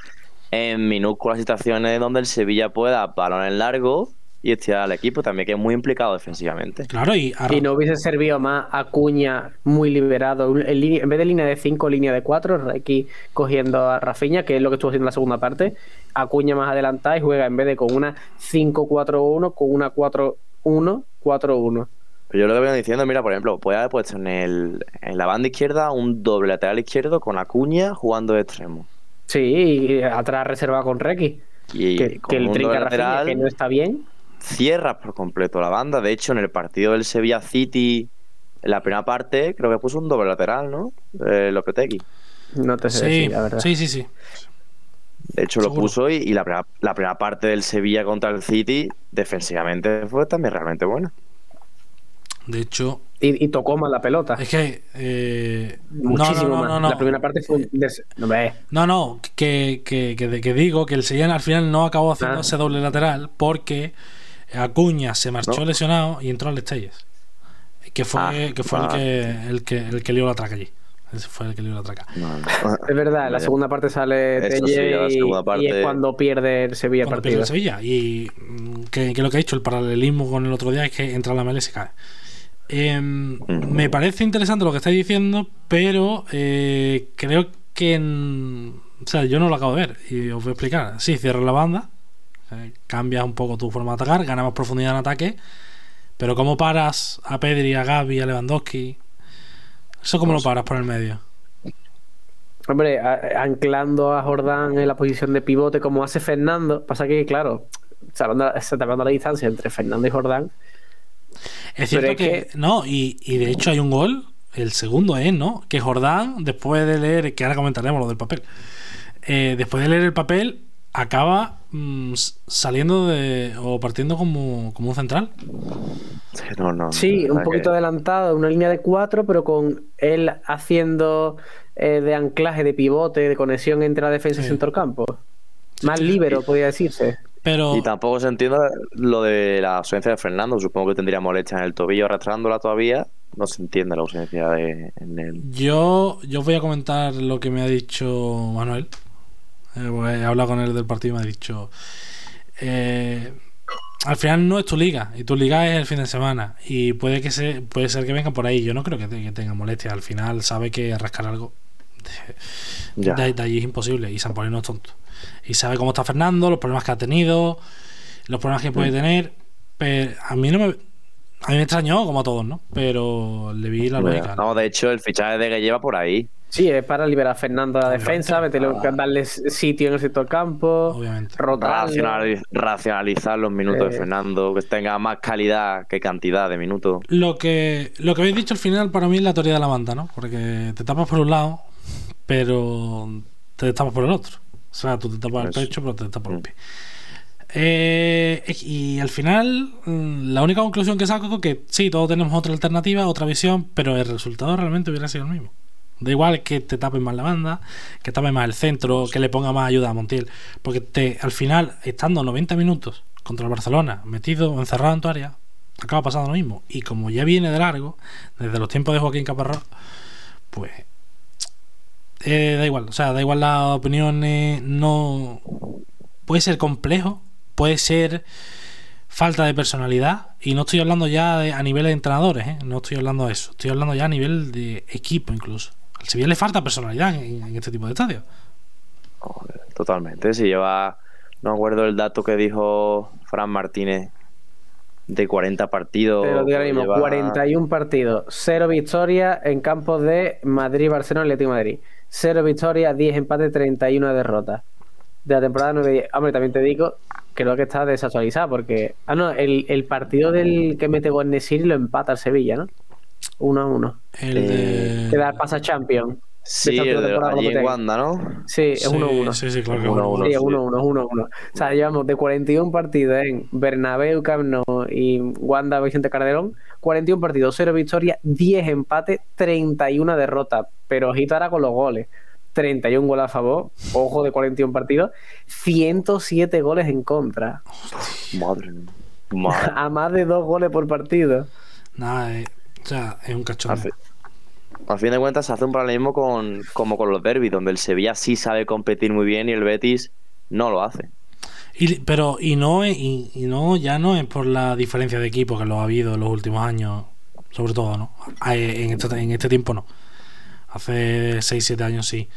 en minúsculas situaciones donde el Sevilla pueda balones largos y estirar al equipo también, que es muy implicado defensivamente. Claro, y, y no hubiese servido más Acuña muy liberado, en, línea- en vez de línea de 5, línea de 4, aquí cogiendo a Rafinha, que es lo que estuvo haciendo en la segunda parte, Acuña más adelantada y juega en vez de con una 5-4-1, con una 4-1-4-1. Pero yo lo que vengo diciendo, mira, por ejemplo, puede haber puesto en, el, en la banda izquierda un doble lateral izquierdo con Acuña jugando de extremo. Sí, y atrás reservado con Requi. Y Que, que el trinca lateral que no está bien. Cierras por completo la banda. De hecho, en el partido del Sevilla City, en la primera parte, creo que puso un doble lateral, ¿no? Eh, Lopetegui. No te sé Sí, decir, la verdad. sí, sí, sí. De hecho, lo puso y, y la, primera, la primera parte del Sevilla contra el City, defensivamente, fue también realmente buena. De hecho, Y, y tocó más la pelota. es que. eh, no, Muchísimo no, no, más. no, no. La primera parte fue No. No, no, que, que, que, que digo que el Sevilla al final no acabó haciendo Ah. ese doble lateral porque Acuña se marchó No. lesionado y entró al Estelles. Que fue, Ah, que fue el, que, el, que, el que lió la traca allí. Ese fue el que lió la traca. Es verdad, en la segunda parte sale sí, y, es cuando pierde el Sevilla Cuando pierde partido. el Sevilla. Y mm, que, que lo que ha dicho, el paralelismo con el otro día es que entra la mela y se cae. Em, Me parece interesante lo que estáis diciendo, pero eh, creo que. en- o sea, yo no lo acabo de ver y os voy a explicar. Sí, cierras la banda, eh, cambias un poco tu forma de atacar, ganas más profundidad en ataque, pero ¿cómo paras a Pedri, a Gaby, a Lewandowski? ¿Eso cómo lo paras por el medio? Hombre, a- anclando a Jordán en la posición de pivote como hace Fernando, pasa que, claro, salvando, salvando la distancia entre Fernando y Jordán. Es cierto que, no, y, y de hecho hay un gol, el segundo es, ¿no? Que Jordán, después de leer, que ahora comentaremos lo del papel, eh, después de leer el papel, acaba mm, saliendo de. o partiendo como, como un central. No, no. Sí, un poquito que- adelantado, una línea de cuatro, pero con él haciendo eh, de anclaje, de pivote, de conexión entre la defensa y centrocampo. Más líbero, podría decirse. Pero Y tampoco se entiende lo de la ausencia de Fernando. Supongo que tendría molestia en el tobillo arrastrándola todavía. No se entiende la ausencia de en el. yo, yo os voy a comentar lo que me ha dicho Manuel. Eh, porque he hablado con él del partido y me ha dicho. eh, al final no es tu liga y tu liga es el fin de semana y puede que se puede ser que vengan por ahí yo no creo que, te- que tenga molestia al final sabe que rascar algo <laughs> Ya. de, de allí es imposible y San Pauli no es tonto y sabe cómo está Fernando los problemas que ha tenido los problemas que puede Mm. tener pero a mí no me a mí me extrañó como a todos no pero le vi la lógica No, de hecho, el fichaje de que lleva por ahí. Sí, es para liberar a Fernando de la defensa, meterle, darle sitio en el sector campo, obviamente racionalizar los minutos de Eh. Fernando, que tenga más calidad que cantidad de minutos. Lo que, lo que habéis dicho al final para mí es la teoría de la banda, ¿no? Porque te tapas por un lado, pero te tapas por el otro. O sea, tú te tapas el Eso. pecho, pero te tapas por el pie. Eh, y al final, mm, la única conclusión que saco es que sí, todos tenemos otra alternativa, otra visión, pero el resultado realmente hubiera sido el mismo. Da igual que te tapen más la banda, que tape más el centro, que le ponga más ayuda a Montiel. Porque te, al final, estando 90 minutos contra el Barcelona, metido, encerrado en tu área, acaba pasando lo mismo. Y como ya viene de largo, desde los tiempos de Joaquín Caparrós, pues eh, da igual. O sea, da igual las opiniones, no... Puede ser complejo, puede ser falta de personalidad. Y no estoy hablando ya de- a nivel de entrenadores, ¿eh? no estoy hablando de eso. Estoy hablando ya a nivel de equipo incluso. Al Sevilla le falta personalidad en, en este tipo de estadios. Joder, totalmente. Si lleva, no me acuerdo el dato que dijo Fran Martínez de 40 partidos. Pero ahora mismo, lleva- 41 partidos, 0 victorias en campos de Madrid, Barcelona, Atlético de Madrid. 0 victorias, 10 empates, 31 derrotas. De la temporada 9 Hombre, también te digo, creo que está desactualizada porque. Ah, no, el, el partido del que mete gol Nesiri lo empata el Sevilla, ¿no? 1 a 1. El de. Que da el pasa Champion. Sí, esta el de allí en. Wanda, ¿no? Sí, es Sí, 1-1. sí, sí, claro que Uno a bueno. uno. Sí, es sí. 1-1, es 1-1. O sea, llevamos de 41 partidos en Bernabéu, Camp Nou y Wanda Vicente Calderón. 41 partidos, 0 victorias, 10 empates, 31 derrotas. Pero ojito ahora con los goles. 31 goles a favor, ojo de 41 partidos, 107 goles en contra. Madre mía. <laughs> Madre. A más de 2 goles por partido. Nada, eh, o sea, es un Al, cachorro. fi- al fin de cuentas se hace un paralelismo con, como con los derbis, donde el Sevilla sí sabe competir muy bien y el Betis no lo hace. Y, pero, y no, es- y, y no, ya no es por la diferencia de equipo que lo ha habido en los últimos años, sobre todo, ¿no? En este, en este tiempo no. Hace 6-7 años sí.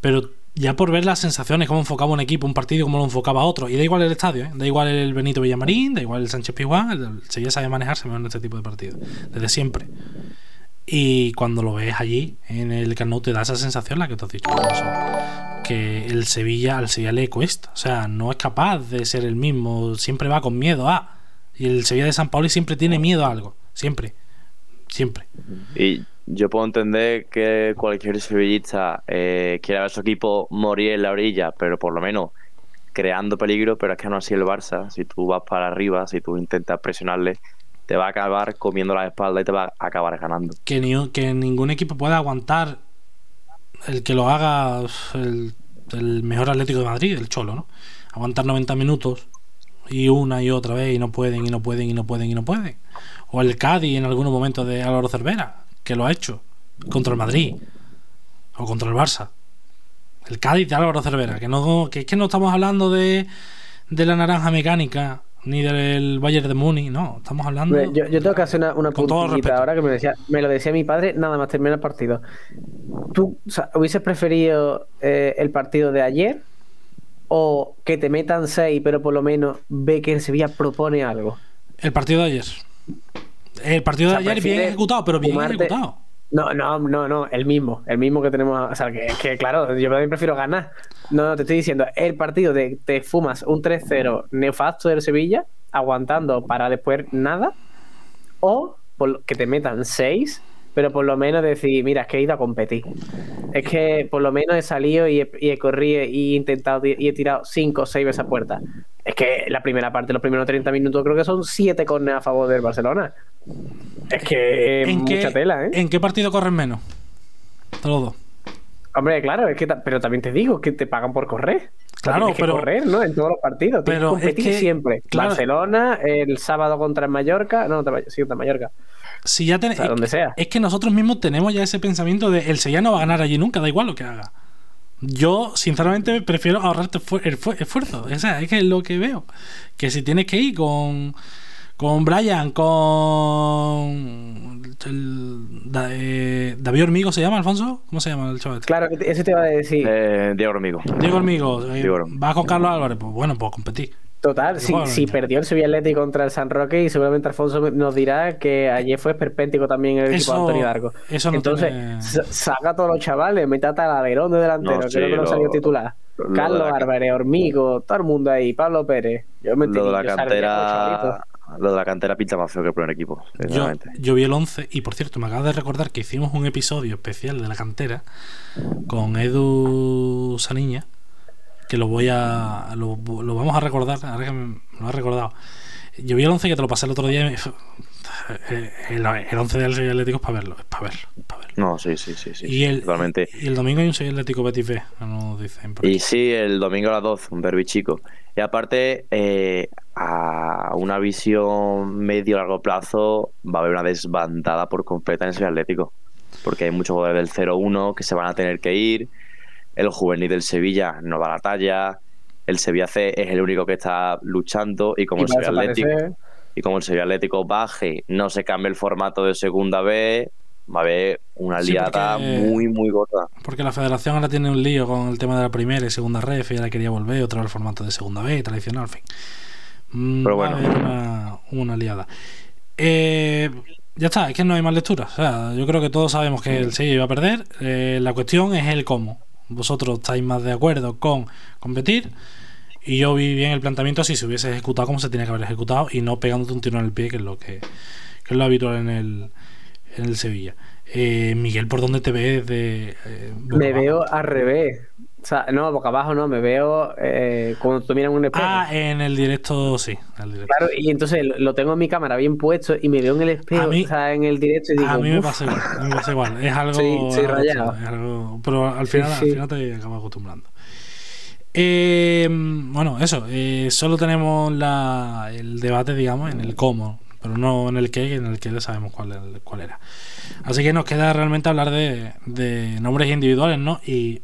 Pero ya por ver las sensaciones, cómo enfocaba un equipo, un partido, cómo lo enfocaba otro. Y da igual el estadio, ¿eh? da igual el Benito Villamarín, da igual el Sánchez Pizjuán, Sevilla sabe manejarse mejor en este tipo de partidos, desde siempre. Y cuando lo ves allí, en el Camp Nou, te da esa sensación, la que te has dicho, que el Sevilla, al Sevilla le cuesta. O sea, no es capaz de ser el mismo, siempre va con miedo a. Y el Sevilla de San Paulo siempre tiene miedo a algo, siempre. Siempre. Y yo puedo entender que cualquier sevillista eh, quiera ver su equipo morir en la orilla, pero por lo menos creando peligro, pero es que no así el Barça. Si tú vas para arriba, si tú intentas presionarle, te va a acabar comiendo la espalda y te va a acabar ganando. Que, ni, que ningún equipo pueda aguantar el que lo haga el, el mejor Atlético de Madrid, el Cholo, ¿no? Aguantar 90 minutos y una y otra vez y no pueden y no pueden y no pueden y no pueden. O el Cádiz en algunos momentos de Álvaro Cervera, que lo ha hecho contra el Madrid o contra el Barça. El Cádiz de Álvaro Cervera, que no que es que no estamos hablando de, de la naranja mecánica ni del Bayern de Múnich, no, estamos hablando Yo, yo tengo que hacer una, una respeto. ahora que me, decía, me lo decía mi padre nada más terminar el partido. ¿Tú o sea, hubieses preferido eh, el partido de ayer o que te metan seis, pero por lo menos ve que el Sevilla propone algo? el partido de ayer. El partido O sea, de ayer bien ejecutado, pero bien fumarte- ejecutado. No, no, no, no, el mismo, el mismo que tenemos. O sea, que, que claro, yo también prefiero ganar. No, no, te estoy diciendo, el partido de te fumas un 3-0 nefasto del Sevilla, aguantando para después nada, o por lo- que te metan 6, pero por lo menos decir, mira, es que he ido a competir. Es que por lo menos he salido y he, y he corrido y he intentado y he tirado 5 o 6 veces a puerta. Es que la primera parte, los primeros 30 minutos, creo que son 7 corners a favor del Barcelona. Es que es ¿En mucha qué, tela, ¿eh? ¿En qué partido corren menos? Los dos. Hombre, claro, es que pero también te digo que te pagan por correr. Claro, que pero- correr, ¿no? En todos los partidos. Tienes pero que competir es que, siempre. claro. Barcelona, el sábado contra el Mallorca. No, sí, contra Mallorca. Si ya ten- O sea, donde sea. Es que nosotros mismos tenemos ya ese pensamiento de el Sevilla no va a ganar allí nunca, da igual lo que haga. Yo, sinceramente, prefiero ahorrarte el fu- esfuerzo. O sea, es que es lo que veo. Que si tienes que ir con, con Brian, con el- Da- eh, David Hormigo, ¿se llama, Alfonso? ¿Cómo se llama el chaval? este? Claro, que te- eso te iba a decir. Eh, Diego Hormigo. Diego Hormigo. eh, Diego Hormigo. ¿Vas con Carlos Álvarez? Pues bueno, pues competir. Total, si, si perdió el Sevilla Atlético contra el San Roque y seguramente Alfonso nos dirá que ayer fue esperpéntico también el equipo de Antonio Darko. eso no Entonces, tiene- saca a todos los chavales, métate a Talavera de delantero, No, sí, creo que no lo- salió titular. Carlos la- Álvarez, Hormigo, todo el mundo ahí, Pablo Pérez. Yo me Lo de la cantera. Lo de la cantera pinta más feo que el primer equipo, Yo, yo vi el 11 y por cierto me acabo de recordar que hicimos un episodio especial de la cantera con Edu Saniña que lo voy a lo, lo vamos a recordar ahora que me lo has recordado yo vi el 11 que te lo pasé el otro día y me- eh, el, el 11 del Sevilla Atlético es para verlo es para verlo, es para verlo. No, sí, sí, sí, sí. y, el, totalmente. y el domingo hay un Sevilla Atlético Betis B dicen Y sí, el domingo a las 12, un derby chico. Y aparte, eh, a una visión medio largo plazo, va a haber una desbandada por completa en el Sevilla Atlético. Porque hay muchos jugadores del 0-1 que se van a tener que ir. El juvenil del Sevilla no va a la talla. El Sevilla C es el único que está luchando. Y como Y el Sevilla Atlético. Y como el Sevilla Atlético baje, no se cambia el formato de segunda B, Va a haber una Sí, liada porque- muy, muy gorda. Porque la federación ahora tiene un lío con el tema de la primera y segunda ref y ahora quería volver otra vez al formato de segunda B, tradicional, en fin. Mm, Pero va a bueno. haber una, una liada. Eh, ya está, es que no hay más lecturas. O sea, yo creo que todos sabemos que el Sevilla iba a perder. Eh, la cuestión es el cómo. Vosotros estáis más de acuerdo con competir. Y yo vi bien el planteamiento si se hubiese ejecutado como se tenía que haber ejecutado y no pegándote un tiro en el pie, que es lo que, que es lo habitual en el, en el Sevilla. Eh, Miguel, ¿por dónde te ves de eh, Me abajo? veo al revés. O sea, no, boca abajo no, me veo eh, cuando tú miras un espejo. Ah, en el directo sí. en el directo. Claro, y entonces lo- tengo en mi cámara bien puesto y me veo en el espejo, mí- o sea, en el directo y digo, A mí me pasa igual, a mí me pasa igual. Es <laughs> algo. Sí, sí, rayado. chulo, es algo- pero al Sí, final, al final te acabas acostumbrando. Eh, bueno, eso. eh, solo tenemos la, el debate, digamos, en el cómo, pero no en el que en el que ya sabemos cuál, cuál era. Así que nos queda realmente hablar de, de nombres individuales, ¿no? Y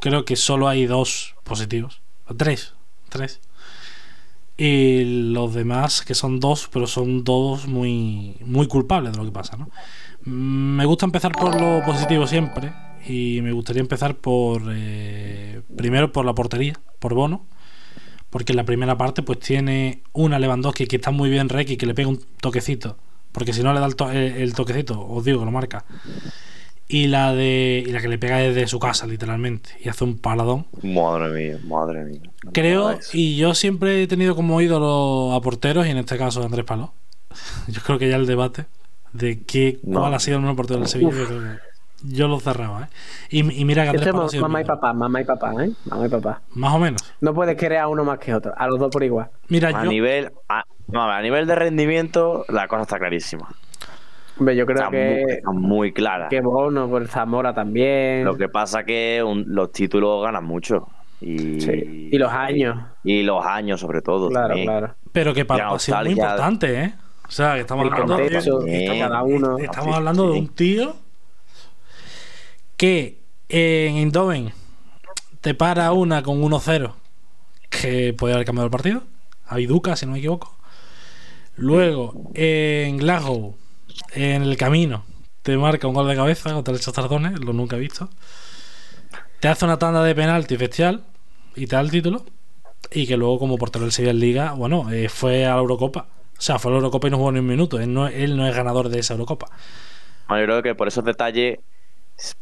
creo que solo hay dos positivos. Tres. Tres. Y los demás, que son dos, pero son dos muy, muy culpables de lo que pasa, ¿no? Me gusta empezar por lo positivo siempre. Y me gustaría empezar por. eh, primero por la portería, por Bono. Porque en la primera parte, pues tiene una Lewandowski que está muy bien y que le pega un toquecito. Porque si no le da el, to- el- toquecito, os digo que lo marca. Y la de. Y la que le pega desde su casa, literalmente. Y hace un paladón. Madre mía, madre mía. No Creo, y yo siempre he tenido como ídolo a porteros, y en este caso a Andrés Paló. <laughs> Yo creo que ya el debate de qué, No. cuál ha sido el mejor portero del Sevilla, yo, creo que yo lo cerraba. ¿eh? Y, y mira que Andrés mamá y papá, mamá y papá, ¿eh? Mamá y papá. Más o menos. No puedes querer a uno más que otro, a los dos por igual. Mira, a yo, nivel a, no, a nivel de rendimiento la cosa está clarísima Hombre, yo creo está, muy, que, está muy clara que Bono, por Zamora también. lo que pasa que un- los títulos ganan mucho y, Sí. Y los años. y los años sobre todo Claro, también. claro. pero que la Paló ha sido muy importante, ¿eh? O sea, que estamos hablando de, cada uno. estamos hablando de un tío que en Eindhoven te para una con 1-0 que puede haber cambiado el partido. A Viduca, si no me equivoco. Luego, en Glasgow, en el camino, te marca un gol de cabeza contra el Chastardones, lo nunca he visto. Te hace una tanda de penalti bestial y te da el título. Y que luego, como portero del Sevilla en Liga, bueno, eh, fue a la Eurocopa. O sea, fue a la Eurocopa y no jugó ni un minuto. Él no, él no es ganador de esa Eurocopa. Bueno, yo creo que por esos detalles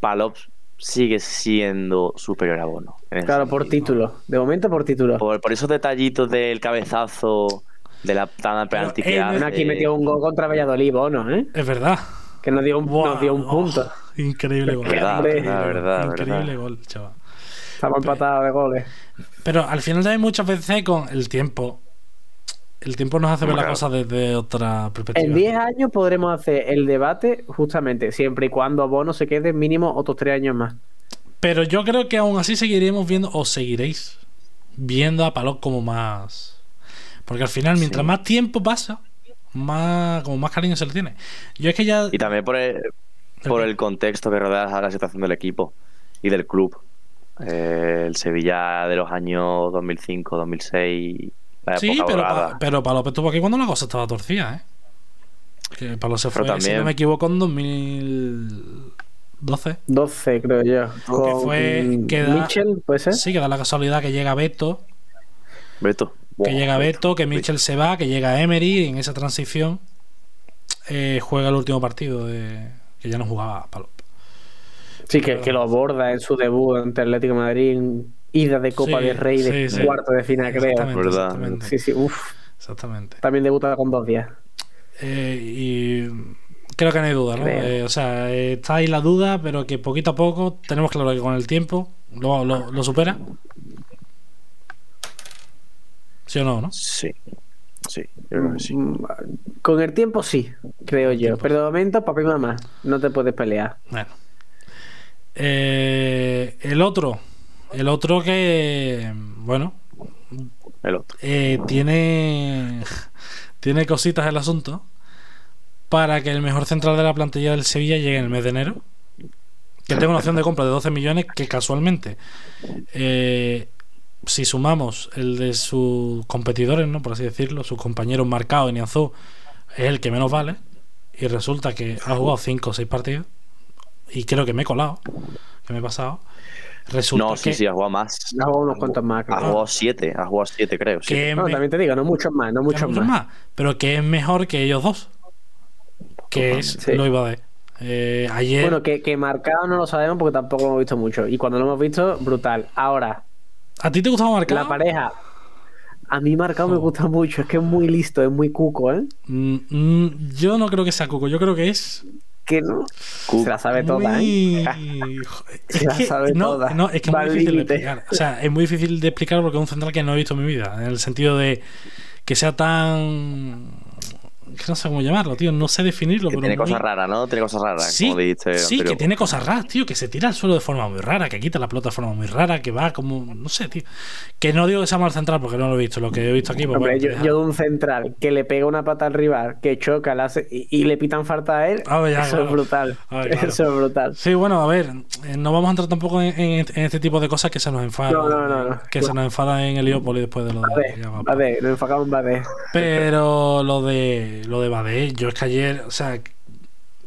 Palop sigue siendo superior a Bono Claro, por título. De momento por título. por, por esos detallitos del cabezazo de la tanda de penalti que hace. Aquí metió un gol contra Valladolid, Bono, ¿eh? Es verdad. Que nos dio un, Buah, nos dio un punto. oh, increíble gol. Verdad, verdad, verdad, Increíble verdad. gol, chaval. Estamos empatados de goles. Pero al final también muchas veces con el tiempo. El tiempo nos hace ver las Claro. cosas desde otra perspectiva. En 10 años podremos hacer el debate justamente, siempre y cuando Bono se quede mínimo otros 3 años más. Pero yo creo que aún así seguiremos viendo, o seguiréis viendo a Palop como más. Porque al final, mientras más tiempo pasa, más como más cariño se le tiene. Yo es que ya. Y también por el, por el contexto que rodea a la situación del equipo y del club. Eh, el Sevilla de los años 2005, 2006, la Sí, época pero, pa- pero Palop estuvo aquí cuando la cosa estaba torcida, ¿eh? Que Palop se fue, Pero si también- no me equivoco, en 2012. 12, creo yo. Que Con fue. Que da, Mitchell, ¿puede ser? Sí, que da la casualidad que llega Beto. Beto. Que llega Beto, que Mitchell se va, que llega Emery. Y en esa transición eh, juega el último partido de que ya no jugaba Palop. Sí, que, que lo aborda en su debut ante Atlético de Madrid, ida de Copa Sí, de Rey de sí, sí. cuarto de final, creo. Exactamente, ¿Verdad? exactamente. Sí, sí, uff. Exactamente. También debuta con dos días. Eh, y creo que no hay duda, ¿no? Eh, o sea, eh, está ahí la duda, pero que poquito a poco tenemos claro que con el tiempo lo, lo- lo supera. ¿Sí o no, no? Sí, sí, yo creo que sí. Mm, Con el tiempo sí, creo yo. Pero de momento, papá y mamá, no te puedes pelear. Bueno. Eh, el otro. El otro que. Bueno. El otro. eh, tiene. Tiene cositas el asunto. Para que el mejor central de la plantilla del Sevilla llegue en el mes de enero. Que tenga una opción de compra de 12 millones. Que casualmente. eh, si sumamos el de sus competidores, ¿no? Por así decirlo, sus compañeros marcados en Nianzú, es el que menos vale. y resulta que ha jugado 5 o 6 partidos y creo que me he colado, que me he pasado. Resulta No, sí, que, sí, ha jugado más. Ha jugado unos cuantos más. creo. Ha jugado siete, ha jugado siete, creo. sí. que No, me- también te digo, no muchos más, no muchos más. más, pero que es mejor que ellos dos. Que es Sí. lo iba a decir. Eh, ayer Bueno, que, que marcado no lo sabemos porque tampoco lo hemos visto mucho. Y cuando lo hemos visto, brutal. Ahora, ¿A ti te gustaba marcar? la pareja. A mí marcado me gusta mucho, es que es muy listo, es muy cuco, ¿eh? Mm, mm, yo no creo que sea Cuco, yo creo que es Que no. Se la sabe toda, ¿eh? <laughs> Se la sabe no, toda. no, es que es Va muy difícil de explicar. O sea, es muy difícil de explicar porque es un central que no he visto en mi vida. En el sentido de que sea tan. Que no sé cómo llamarlo, tío. No sé definirlo, Que pero. tiene muy- cosas raras, ¿no? Tiene cosas raras, Sí, como dijiste. sí, que tiene cosas raras, tío, que se tira al suelo de forma muy rara, que quita la pelota de forma muy rara, que va como, no sé, tío. Que no digo que sea mal central porque no lo he visto, lo que he visto aquí. pues, Hombre, bueno, yo, yo de un central que le pega una pata al rival, que choca la hace- y, y le pitan falta a él, Ah, ya, eso claro. es brutal. Ah, claro. <laughs> Eso es brutal. Sí, bueno, a ver, eh, no vamos a entrar tampoco en, en- en este tipo de cosas que se nos enfadan. No, no, no. Que se nos enfadan en Heliópolis después de lo A de. ver, ya va, a ver, nos enfocamos en. Pero lo de lo de Badé, yo es que ayer, o sea,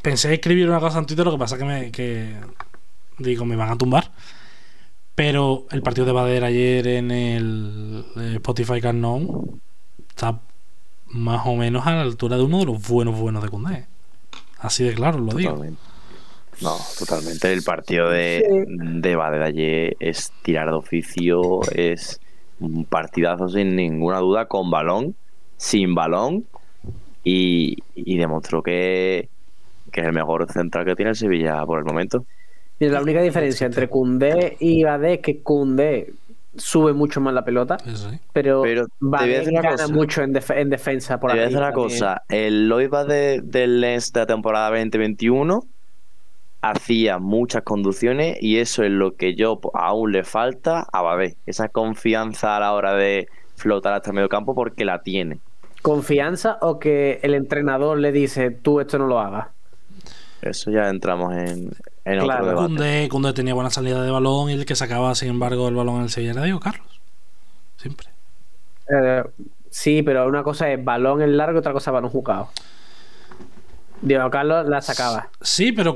pensé escribir una cosa en Twitter, lo que pasa que me que digo, me van a tumbar. Pero el partido de Bader ayer en el eh, Spotify Canon está más o menos a la altura de uno de los buenos buenos de Cundé. Así de claro lo digo. No, totalmente. El partido de, de Bade de ayer es tirar de oficio, es un partidazo sin ninguna duda, con balón, sin balón, y, y demostró que, que es el mejor central que tiene el Sevilla por el momento. Mira, la única diferencia entre Koundé y Badé es que Koundé sube mucho más la pelota, pero, Pero Badé gana cosa. mucho en, def- en defensa por Te voy a decir una también. cosa, el Loiva de, del Lens de la temporada 2021 hacía muchas conducciones y eso es lo que yo aún le falta a Babé, esa confianza a la hora de flotar hasta el medio campo porque la tiene. ¿Confianza o que el entrenador le dice, tú esto no lo hagas? Eso ya entramos en, en Claro. otro debate. Tenía buena salida de balón y el que sacaba, sin embargo, el balón en el Sevilla era Diego Carlos. Siempre. Eh, sí, pero una cosa es balón en largo y otra cosa es balón jugado. Diego Carlos la sacaba. Sí, pero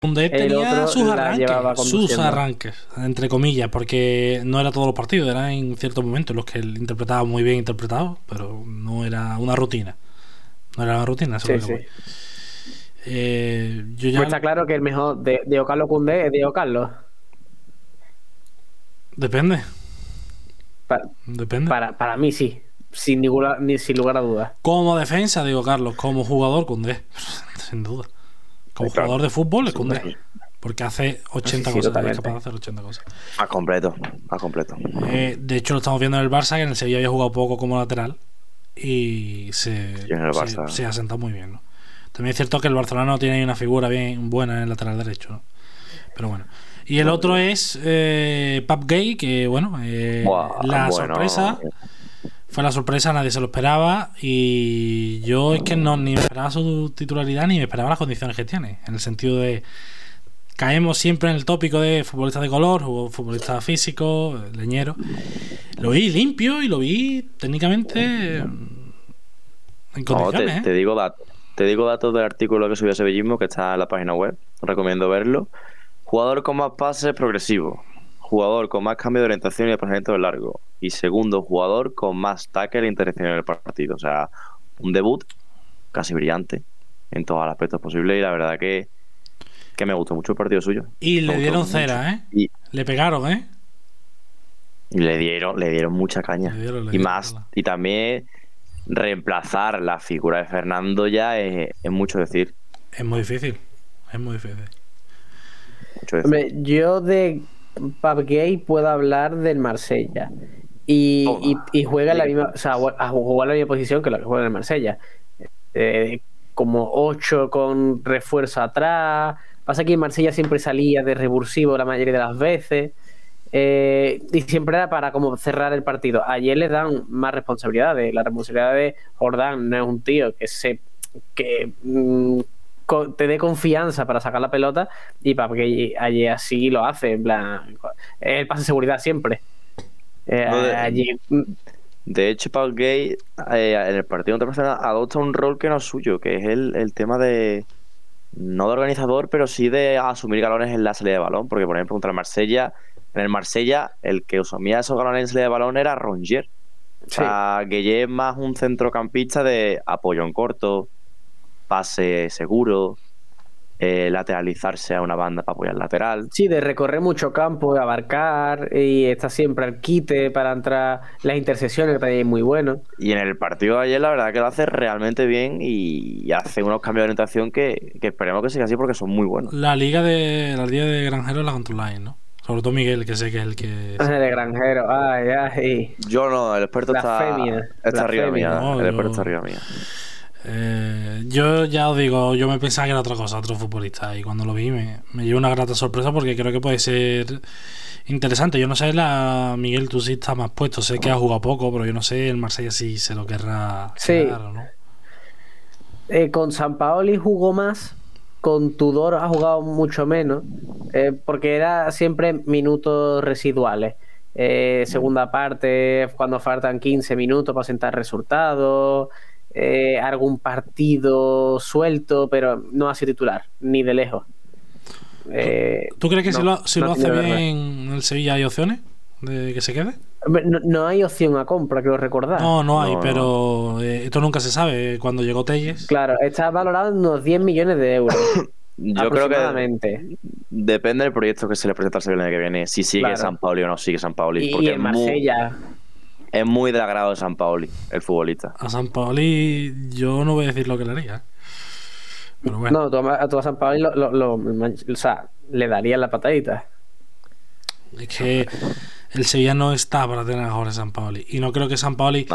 Koundé El tenía sus arranques, sus arranques, entre comillas, porque no era todos los partidos, era en ciertos momentos en los que él interpretaba muy bien interpretado, pero no era una rutina. No era una rutina, eso Sí, es lo que sí. voy. Eh, yo ya Pues está claro que el mejor de Diego Carlos Koundé es Diego Carlos. depende, Pa- depende. para, para mí sí, sin, ninguna, ni, sin lugar a dudas. Como defensa, digo Carlos, como jugador, Koundé, <laughs> sin duda. Como jugador de fútbol, es Koundé. Porque hace 80 Sí, sí, cosas, es totalmente. capaz de hacer 80 cosas. A completo, a completo. Eh, de hecho, lo estamos viendo en el Barça, que en el Sevilla había jugado poco como lateral y se, Sí, se- se ha sentado muy bien. ¿no? También es cierto que el Barcelona no tiene una figura bien buena en el lateral derecho. ¿no? Pero bueno. Y el otro es eh, Pap Gay, que bueno, eh, Buah, la bueno. sorpresa fue la sorpresa, nadie se lo esperaba. Y yo es que no ni me esperaba su titularidad ni me esperaba las condiciones que tiene. En el sentido de caemos siempre en el tópico de futbolista de color, o futbolista físico, leñero. Lo vi limpio y lo vi técnicamente en No, condiciones. te, ¿eh? te digo datos. Te digo datos del artículo que subió Sevillismo, que está en la página web. Recomiendo verlo. Jugador con más pases progresivo. Jugador con más cambio de orientación y desplazamiento de largo. Y segundo jugador con más tackle e interacción en el partido. O sea, un debut casi brillante en todos los aspectos posibles. Y la verdad que, que me gustó mucho el partido suyo. Y Me le dieron mucho. cera, ¿eh? Y, Le pegaron, ¿eh? y le dieron, le dieron mucha caña. Le dieron, le y más, y también reemplazar la figura de Fernando ya es, es mucho decir. Es muy difícil. Es muy difícil. Hombre, yo de Pap Gay puedo hablar del Marsella. Y, y, y juega en la misma, o sea, a jugar en la misma posición que lo que juega en el Marsella. Eh, como 8 con refuerzo atrás. Pasa que en Marsella siempre salía de revulsivo la mayoría de las veces. eh, y siempre era para como cerrar el partido. Ayer le dan más responsabilidades. La responsabilidad de Jordán no es un tío que se que mm, te dé confianza para sacar la pelota y para que allí así lo hace. En plan, el pase de seguridad siempre. Eh, No, de- allí mm, De hecho, Paul Gay eh, en el partido contra Barcelona adopta un rol que no es suyo, que es el, el tema de no de organizador, pero sí de asumir galones en la salida de balón. Porque, por ejemplo, contra el Marsella, en el Marsella, el que asumía esos galones en salida de balón era Rongier. O sea, Gueye es más un centrocampista de apoyo en corto, pase seguro, eh, lateralizarse a una banda para apoyar lateral. Sí, de recorrer mucho campo, de abarcar y está siempre al quite para entrar las intersecciones, que también es muy bueno. Y en el partido de ayer, la verdad que lo hace realmente bien y hace unos cambios de orientación que, que esperemos que siga así porque son muy buenos. La liga de la liga de granjeros la controláis, ¿no? Sobre todo Miguel, que sé que es el que. De granjero, ay, ay. Yo no, el experto está, Blasfemia, está arriba blasfemia. mía. No, el yo- experto está arriba mía. Eh, yo ya os digo, yo me pensaba que era otra cosa, otro futbolista. Y cuando lo vi me, me llevé una grata sorpresa porque creo que puede ser interesante. Yo no sé, la Miguel, tú sí estás más puesto. Sé que ha jugado poco, pero yo no sé, el Marsella sí se lo querrá Sí. quedar no. Eh, con San Paoli jugó más, con Tudor ha jugado mucho menos, eh, porque era siempre minutos residuales. Segunda parte, cuando faltan 15 minutos para sentar resultados, eh, algún partido suelto, pero no ha sido titular, ni de lejos. Eh, ¿Tú crees que si no, lo, si no lo hace bien el Sevilla hay opciones de que se quede? No, no hay opción a compra, creo recordar. No, no hay, pero eh, esto nunca se sabe. Cuando llegó Telles. Claro, está valorado en unos 10 millones de euros. <coughs> Yo creo que aproximadamente. depende del proyecto que se le presenta al Sevilla el año que viene. Si sigue Claro. San Paoli o no sigue San Paoli. Y, porque en muy- Marsella. Es muy del agrado de San Paoli, el futbolista. A San Paoli yo no voy a decir lo que le haría. ¿eh? Pero bueno. No, tú a, tú a San Pablo lo, lo- lo- o sea, le daría la patadita. Es que el Sevilla no está para tener a Jorge San Paoli. Y no creo que San Paoli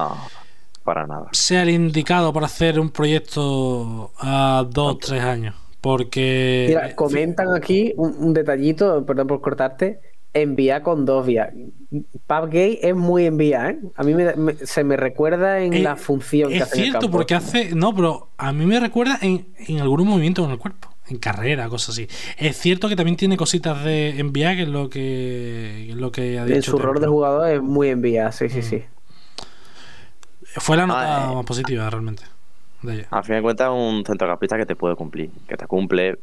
para nada. sea el indicado para hacer un proyecto a dos, tres años. Porque. Mira, comentan aquí un, un detallito, perdón por cortarte. Envía con dos vías. Pub Gay es muy envía, ¿eh? A mí me- me- se me recuerda en Eh, la función que Es hace el cierto, campo. porque hace. No, pero a mí me recuerda en, en algún movimiento con el cuerpo. En carrera, cosas así. Es cierto que también tiene cositas de enviar, que es lo que, que es lo que ha dicho. En su rol de jugador es muy envía, sí, Mm. sí, sí. Fue la nota Ah, eh. más positiva, realmente. De ella. Al fin de cuentas, es un centrocampista que te puede cumplir, que te cumple.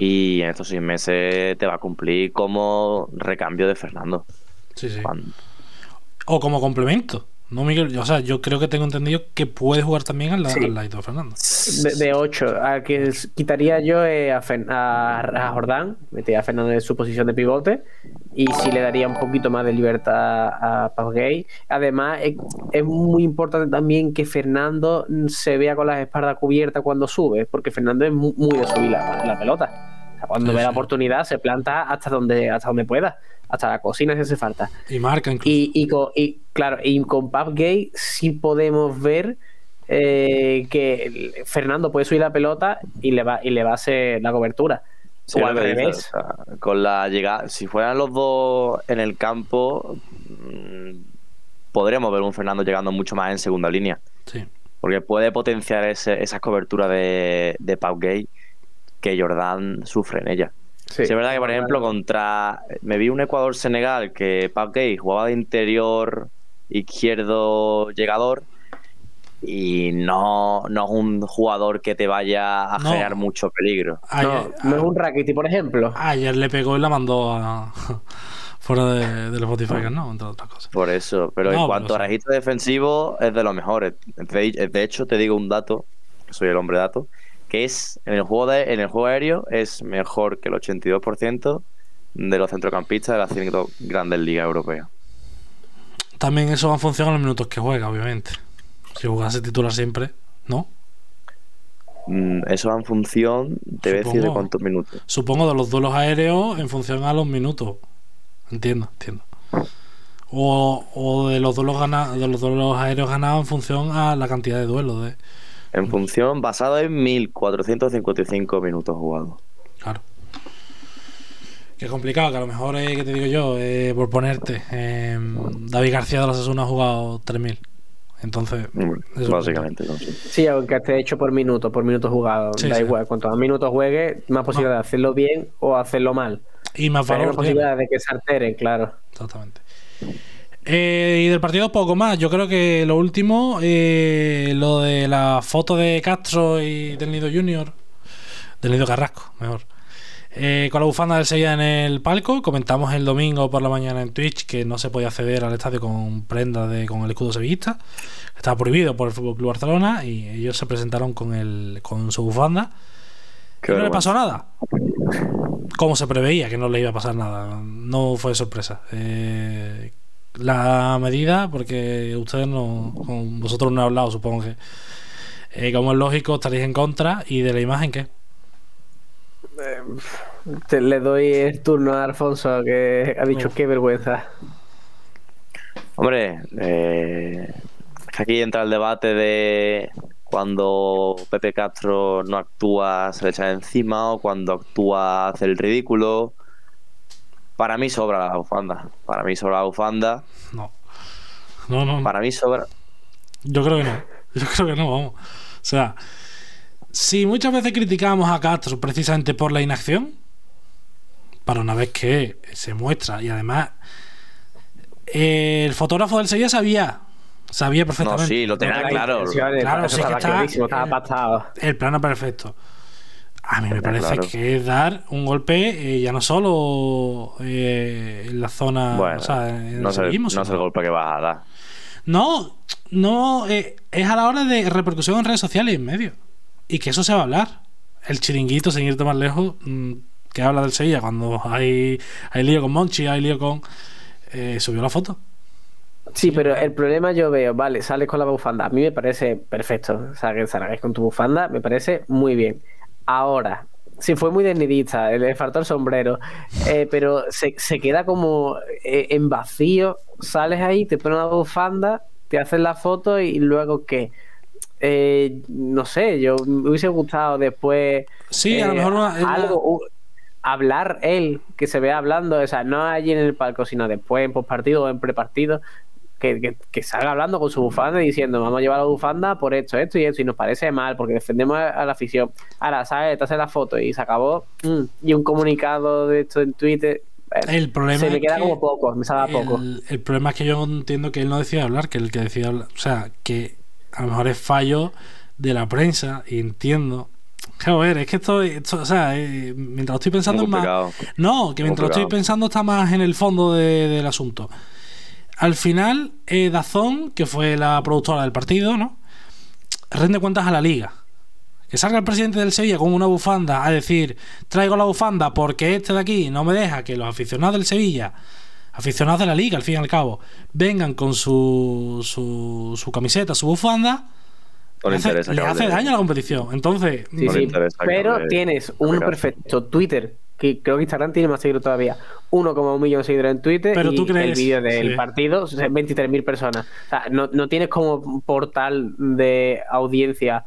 Y en estos seis meses te va a cumplir como recambio de Fernando. Sí, sí. Cuando- O como complemento. No, Miguel. O sea, yo creo que tengo entendido que puede jugar también al, Sí. al de Fernando. De, de 8. A que quitaría yo eh, a, Fen- a, a Jordán, metería a Fernando en su posición de pivote y sí le daría un poquito más de libertad a Pau Gay. Además, es, es muy importante también que Fernando se vea con las espaldas cubiertas cuando sube, porque Fernando es mu- muy, de subir la, la pelota. O sea, cuando Sí, ve la oportunidad, se planta hasta donde, hasta donde pueda, hasta la cocina si hace falta. Y marca incluso. Y, y con, y, claro, y con sí podemos ver eh, que Fernando puede subir la pelota y le va, y le va a hacer la cobertura. Sí, o al revés. o sea, con la llegada, si fueran los dos en el campo, mm, podríamos ver un Fernando llegando mucho más en segunda línea. Sí. Porque puede potenciar ese, esas coberturas de, de Pau Gay que Jordan sufre en ella. Sí. Sí, es verdad que, por ejemplo, contra. Me vi un Ecuador-Senegal que Pau Gay jugaba de interior izquierdo llegador y no, no es un jugador que te vaya a No. generar mucho peligro. Ayer, No, no es un Rakitic, por ejemplo. ayer le pegó y la mandó a, <laughs> fuera de, del Spotify, ¿no? Entre otras cosas. Por eso, pero No, en cuanto pero a registro defensivo, es de los mejores. De, de hecho, te digo un dato, soy el hombre dato, que es en el juego de, en el juego aéreo es mejor que el 82% de los centrocampistas de las cinco grandes ligas europeas. También eso va en función a los minutos que juega, obviamente. Si jugase titular siempre, ¿no? Mm, Eso va en función, te voy a decir de cuántos minutos. Supongo de los duelos aéreos en función a los minutos. Entiendo, entiendo. O, o de los duelos gana- de los duelos aéreos ganados en función a la cantidad de duelos de, En función, basado en 1455 minutos jugados. Claro. Qué complicado, que a lo mejor, eh, que te digo yo, eh, por ponerte, eh, David García de los Asuna ha jugado 3000. Entonces, Básicamente, no, sí. Sí, aunque esté hecho por minutos, por minutos jugados. Sí, da sí. igual, cuanto más minutos juegue, más posibilidad de hacerlo bien o hacerlo mal. Y más valor más posibilidad de que se alteren, claro. Exactamente. Eh, y del partido poco más. Yo creo que lo último, eh, lo de la foto de Castro y del Nido Junior, del Nido Carrasco, mejor. Eh, con la bufanda del Sevilla en el palco, comentamos el domingo por la mañana en Twitch que no se podía acceder al estadio con prendas de, con el escudo sevillista. Estaba prohibido por el Fútbol Club Barcelona y ellos se presentaron con el con su bufanda. Qué y no le pasó nada. Como se preveía que no le iba a pasar nada. No fue sorpresa. Eh, la medida, porque ustedes no. Con vosotros no he hablado, supongo que. eh, como es lógico, estaréis en contra. ¿Y de la imagen qué? Te- le doy el turno a Alfonso, que ha dicho Uf. qué vergüenza. Hombre, eh, aquí entra el debate de cuando Pepe Castro no actúa se le echa encima o cuando actúa hace el ridículo. Para mí sobra la bufanda. Para mí sobra la bufanda. No. No, no. Para mí sobra. Yo creo que no. Yo creo que no, vamos. O sea, si muchas veces criticamos a Castro precisamente por la inacción, para una vez que se muestra y además eh, el fotógrafo del Sevilla sabía, sabía perfectamente. No, sí, lo tenía claro. Claro, sí que estaba está estaba el plano perfecto. A mí me parece claro. que es dar un golpe eh, ya no solo eh, en la zona, Bueno, o sea, en no el es, el, sevillismo, no es el golpe que vas a dar. no, no, eh, es a la hora de repercusión en redes sociales y en medios. Y que eso se va a hablar. El chiringuito, sin irte más lejos, mm, que habla del Sevilla cuando hay, hay lío con Monchi, hay lío con. eh, subió la foto. Sí, pero el problema yo veo, vale, sales con la bufanda. A mí me parece perfecto. O sea, que salgáis con tu bufanda, me parece muy bien. Ahora, sí fue muy desnidista, le faltó el sombrero, eh, pero se, se queda como eh, en vacío. Sales ahí, te pones la bufanda, te haces la foto y luego qué. Eh, no sé, yo me hubiese gustado después. Sí, a lo mejor una- una- algo, hablar él, que se vea hablando, o sea, no allí en el palco, sino después en postpartido o en prepartido, que, que, que salga hablando con su bufanda y diciendo, vamos a llevar la bufanda por esto, esto y esto, y nos parece mal, porque defendemos a, a la afición. Ahora, ¿sabes? Te haces la foto y se acabó. mm, y un comunicado de esto en Twitter. bueno, El problema se me queda que como poco, me sabe a poco. El, el problema es que yo entiendo que él no decide hablar, que el que decide hablar. O sea, que a lo mejor es fallo de la prensa, y entiendo. Joder, es que esto, esto o sea, eh, mientras lo estoy pensando es más. No, que mientras lo estoy pensando está más en el fondo de- del asunto. Al final, eh, Dazón, que fue la productora del partido, ¿no? Rende cuentas a la liga. Que salga el presidente del Sevilla con una bufanda a decir, traigo la bufanda porque este de aquí no me deja que los aficionados del Sevilla, aficionados de la liga al fin y al cabo, vengan con su, su, su camiseta, su bufanda, No le hace, le daño a la competición. Entonces, Sí, no pero tienes Castro. perfecto, Twitter, que creo que Instagram tiene más seguidores todavía. Uno como un millón de seguidores en Twitter Pero y tú crees- el vídeo del sí. partido, 23.000 personas. O sea, no, no tienes como portal de audiencia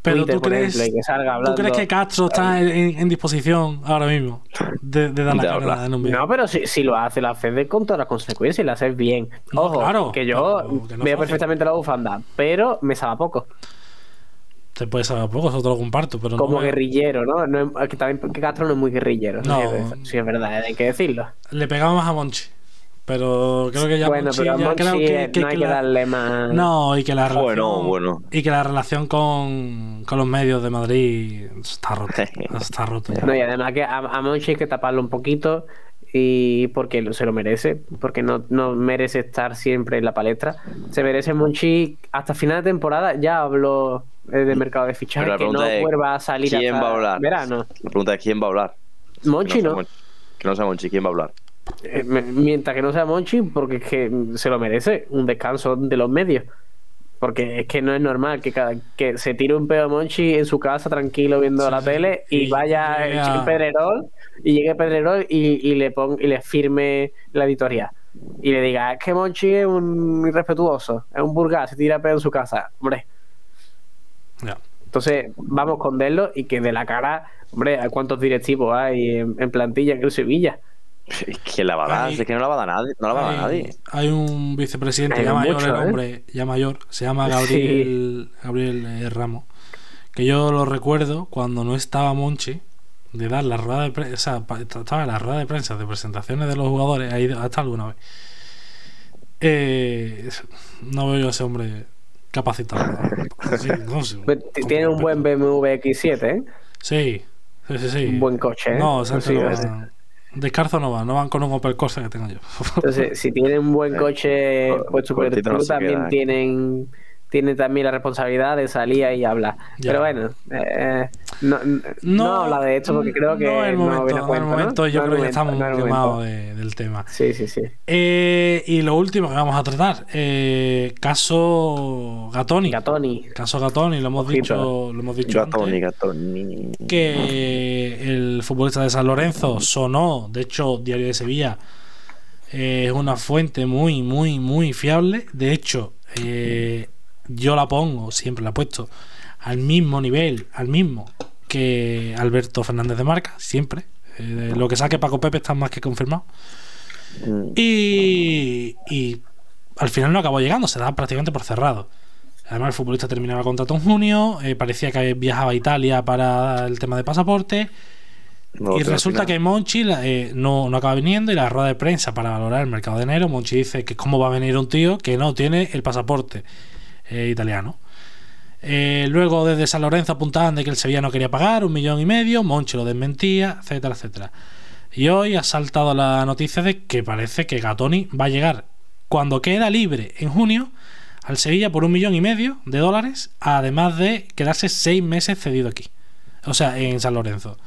pero Twitter, tú crees, ejemplo, que salga ¿tú hablando. crees que Castro está en, en- en disposición ahora mismo de, de dar la De cara hablar. en un vídeo? No, pero si, si lo hace, lo haces de- con todas las consecuencias y lo haces bien. No, Ojo, claro, que yo que no veo perfectamente la bufanda, pero me sabe a poco. Te puede saber poco, eso te lo comparto, pero Como no guerrillero, ¿no? no es, que también que Castro no es muy guerrillero. No. Sí, es- verdad, hay que decirlo. le pegaba más a Monchi. Pero creo que ya bueno, Monchi pero ya Monchi creo que, que- no hay que que la- darle más. No, y que la relación, Bueno, bueno. y que la relación con, con los medios de Madrid está rota. <laughs> está roto ya. No, y además que a, a Monchi hay que taparlo un poquito y porque se lo merece, porque no, no merece estar siempre en la palestra. Se merece Monchi hasta final de temporada, ya habló de mercado de fichajes, que no es, vuelva a salir ¿Quién hasta va a hablar? verano. La pregunta es quién va a hablar. Monchi que no. Que no sea Monchi, ¿quién va a hablar? Eh, Mientras que no sea Monchi, porque es que se lo merece, un descanso de los medios. Porque es que no es normal que, cada- que se tire un pedo Monchi en su casa tranquilo viendo la tele y, Y vaya a- Pedrerol y llegue Pedrerol y, y le pon, y le firme la editorial. Y le diga, es que Monchi es un irrespetuoso, es un burgas, se tira pedo en su casa. Hombre, Entonces, vamos con verlo y que de la cara, hombre, ¿cuántos directivos hay en, en plantilla en el Sevilla? <laughs> ¿Quién la va a dar? Hay- Es que no la va a dar nadie. No la va a dar hay, nadie. hay un vicepresidente Hay ya mayor, mucho, el ¿eh? hombre, ya mayor, se llama Gabriel, Gabriel eh, Ramos, que yo lo recuerdo cuando no estaba Monchi, de dar la rueda de prensa, o sea, estaba en la rueda de prensa de presentaciones de los jugadores, ahí hasta alguna vez. Eh, no veo yo a ese hombre capacitado. <laughs> Sí, no sé. Pues, Tiene un buen BMW X7, ¿eh? Sí, sí, sí. sí. Un buen coche, ¿eh? No, Sánchez Sí, no sí. va. Descarzo no va, no van con un Opel Corsa que tengo yo. <laughs> Entonces, si tienen un buen coche, pues Super cortito no Club se también ¿eh? tienen, tienen también la responsabilidad de salir ahí y hablar. Ya. Pero bueno, eh, no, no, no habla de esto porque creo que no el momento, yo creo que estamos quemados de- del tema. Sí, sí, sí. Eh, y lo último que vamos a tratar, eh, caso Gatoni. Gatoni. Caso Gatoni, lo hemos Ojito. dicho, lo hemos dicho Gatoni, antes, Gatoni. que el futbolista de San Lorenzo sonó, de hecho, Diario de Sevilla eh, es una fuente muy, muy, muy fiable. De hecho, eh, yo la pongo, siempre la he puesto, al mismo nivel, al mismo que Alberto Fernández de Marca, siempre. Eh, lo que saque Paco Pepe está más que confirmado. Mm. Y, y al final no acabó llegando, se da prácticamente por cerrado. Además, el futbolista terminaba el contrato en junio, eh, parecía que viajaba a Italia para el tema de pasaporte. No, y resulta que Monchi eh, no, no acaba viniendo y la rueda de prensa para valorar el mercado de enero, Monchi dice que cómo va a venir un tío que no tiene el pasaporte eh, italiano. Eh, luego desde San Lorenzo apuntaban de que el Sevilla no quería pagar un millón y medio, Monchi lo desmentía, etcétera, etcétera. Y hoy ha saltado la noticia de que parece que Gatoni va a llegar cuando queda libre en junio al Sevilla por un millón y medio de dólares, además de quedarse seis meses cedido aquí. O sea, en San Lorenzo.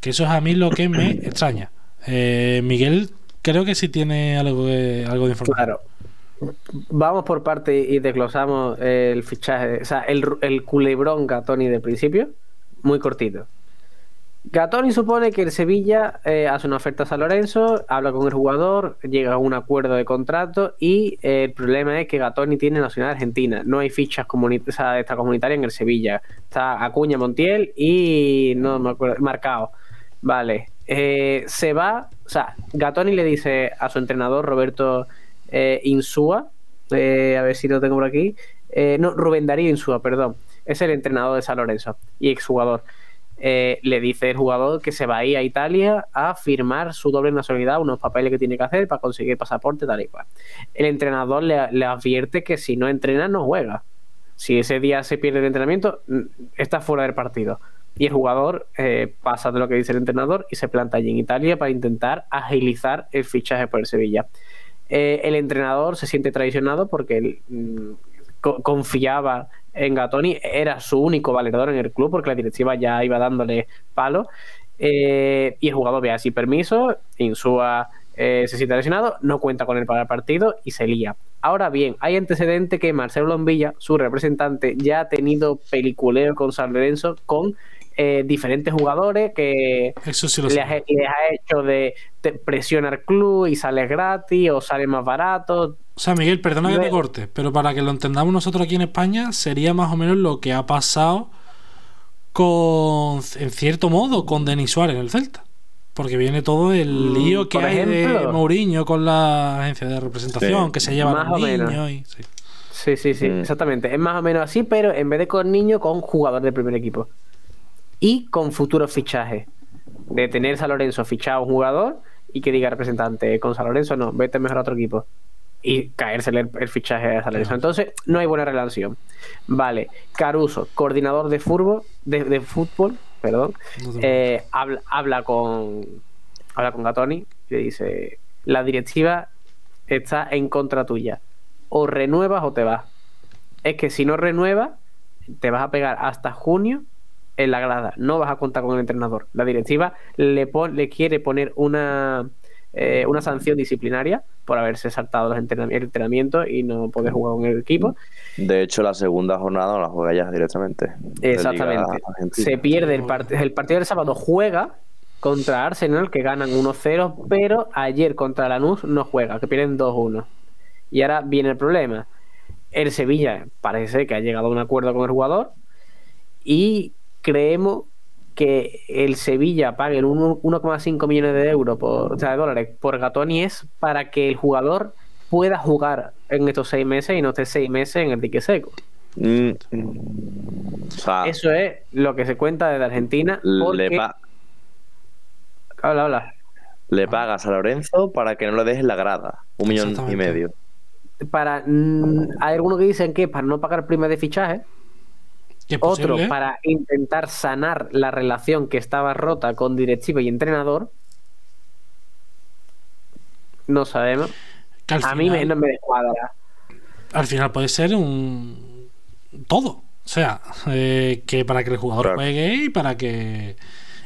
Que eso es a mí lo que me extraña. Eh, Miguel, creo que sí tiene algo de, algo de información. Claro. Vamos por parte y desglosamos el fichaje, o sea, el, el culebrón Gatoni de principio, muy cortito. Gatoni supone que el Sevilla eh, hace una oferta a San Lorenzo, habla con el jugador, llega a un acuerdo de contrato y eh, el problema es que Gatoni tiene nacionalidad argentina. No hay fichas o sea, en el Sevilla. Está Acuña Montiel y no me acuerdo, marcado. Vale. Eh, se va, o sea, Gatoni le dice a su entrenador Roberto eh, Insúa, eh, a ver si lo tengo por aquí, eh, no, Rubén Darío Insúa, perdón, es el entrenador de San Lorenzo y exjugador. Eh, le dice el jugador que se va a ir a Italia a firmar su doble nacionalidad, unos papeles que tiene que hacer para conseguir pasaporte, tal y cual. El entrenador le, advierte que si no entrena, no juega. Si ese día se pierde el entrenamiento, está fuera del partido. Y el jugador eh, pasa de lo que dice el entrenador y se planta allí en Italia para intentar agilizar el fichaje por el Sevilla. Eh, el entrenador se siente traicionado porque él, mm, co- confiaba en Gatoni, era su único valedor en el club porque la directiva ya iba dándole palo. Eh, y el jugador ve así permiso, Insúa eh, se siente lesionado, no cuenta con él para el partido y se lía. Ahora bien, hay antecedente que Marcelo Lombilla, su representante, ya ha tenido peliculeo con San Lorenzo con eh, diferentes jugadores que Eso sí lo les ha, les ha hecho de, de presión al club y sale gratis o sale más barato. O sea, Miguel, perdona que te corte, pero para que lo entendamos nosotros aquí en España, sería más o menos lo que ha pasado con, en cierto modo, con Denis Suárez en el Celta. Porque viene todo el Mm, lío que hay de. Mourinho con la agencia de representación, Sí. que se lleva a Más los o menos. niños. y- sí. Sí, sí, sí, Mm. exactamente. Es más o menos así, pero en vez de con niños, con jugador del primer equipo. Y con futuros fichajes. De tener San Lorenzo fichado a un jugador y que diga representante con San Lorenzo, no, vete mejor a otro equipo. Y caérsele el, el fichaje a San Lorenzo. Entonces, no hay buena relación. Vale, Caruso, coordinador de fútbol, de, de fútbol, perdón, eh, habla, habla con habla con Gatoni y le dice la directiva está en contra tuya o renuevas o te vas es que si no renuevas te vas a pegar hasta junio en la grada no vas a contar con el entrenador la directiva le, pon- le quiere poner una eh, una sanción disciplinaria por haberse saltado los entrenam- el entrenamiento y no poder jugar con el equipo De hecho, la segunda jornada no la juega ya directamente. Exactamente. Se pierde el, part- el partido del sábado, juega contra Arsenal, que ganan 1-0, pero ayer contra Lanús no juega, que pierden 2-1. Y ahora viene el problema. El Sevilla parece que ha llegado a un acuerdo con el jugador y creemos que el Sevilla pague el 1 1,5 millones de euros, por, o sea, de dólares por Gatoni es para que el jugador pueda jugar en estos seis meses y no esté seis meses en el dique seco. Mm. O sea, Eso es lo que se cuenta desde Argentina. le, Porque... pa- Habla, habla. le pagas a Lorenzo para que no le dejes la grada. Un millón y medio. Para, mm, hay algunos que dicen que para no pagar prima de fichaje. Otro para intentar sanar la relación que estaba rota con directiva y entrenador. No sabemos. Que al A mí me, no me descuadra. al final puede ser un todo. O sea, eh, que para que el jugador Claro. juegue y para que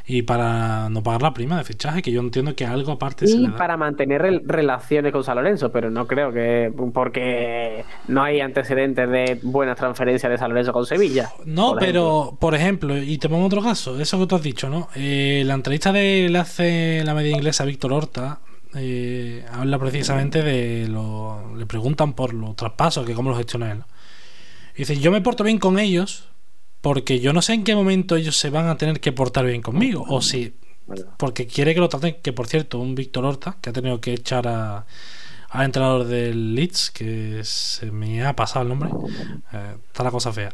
y para no pagar la prima de fichaje, que yo entiendo que algo aparte se Y le da. para mantener rel- relaciones con San Lorenzo, pero no creo que. Porque no hay antecedentes de buenas transferencias de San Lorenzo con Sevilla. No, por pero, por ejemplo, y te pongo otro caso, eso que tú has dicho, ¿no? Eh, la entrevista de le hace la media inglesa Víctor Horta eh, habla precisamente de lo. Le preguntan por los traspasos, que cómo los gestiona él. Y dice: Yo me porto bien con ellos porque yo no sé en qué momento ellos se van a tener que portar bien conmigo. O si. Porque quiere que lo traten, que por cierto, un Víctor Horta que ha tenido que echar a, al entrenador del Leeds, que se me ha pasado el nombre, eh, está la cosa fea.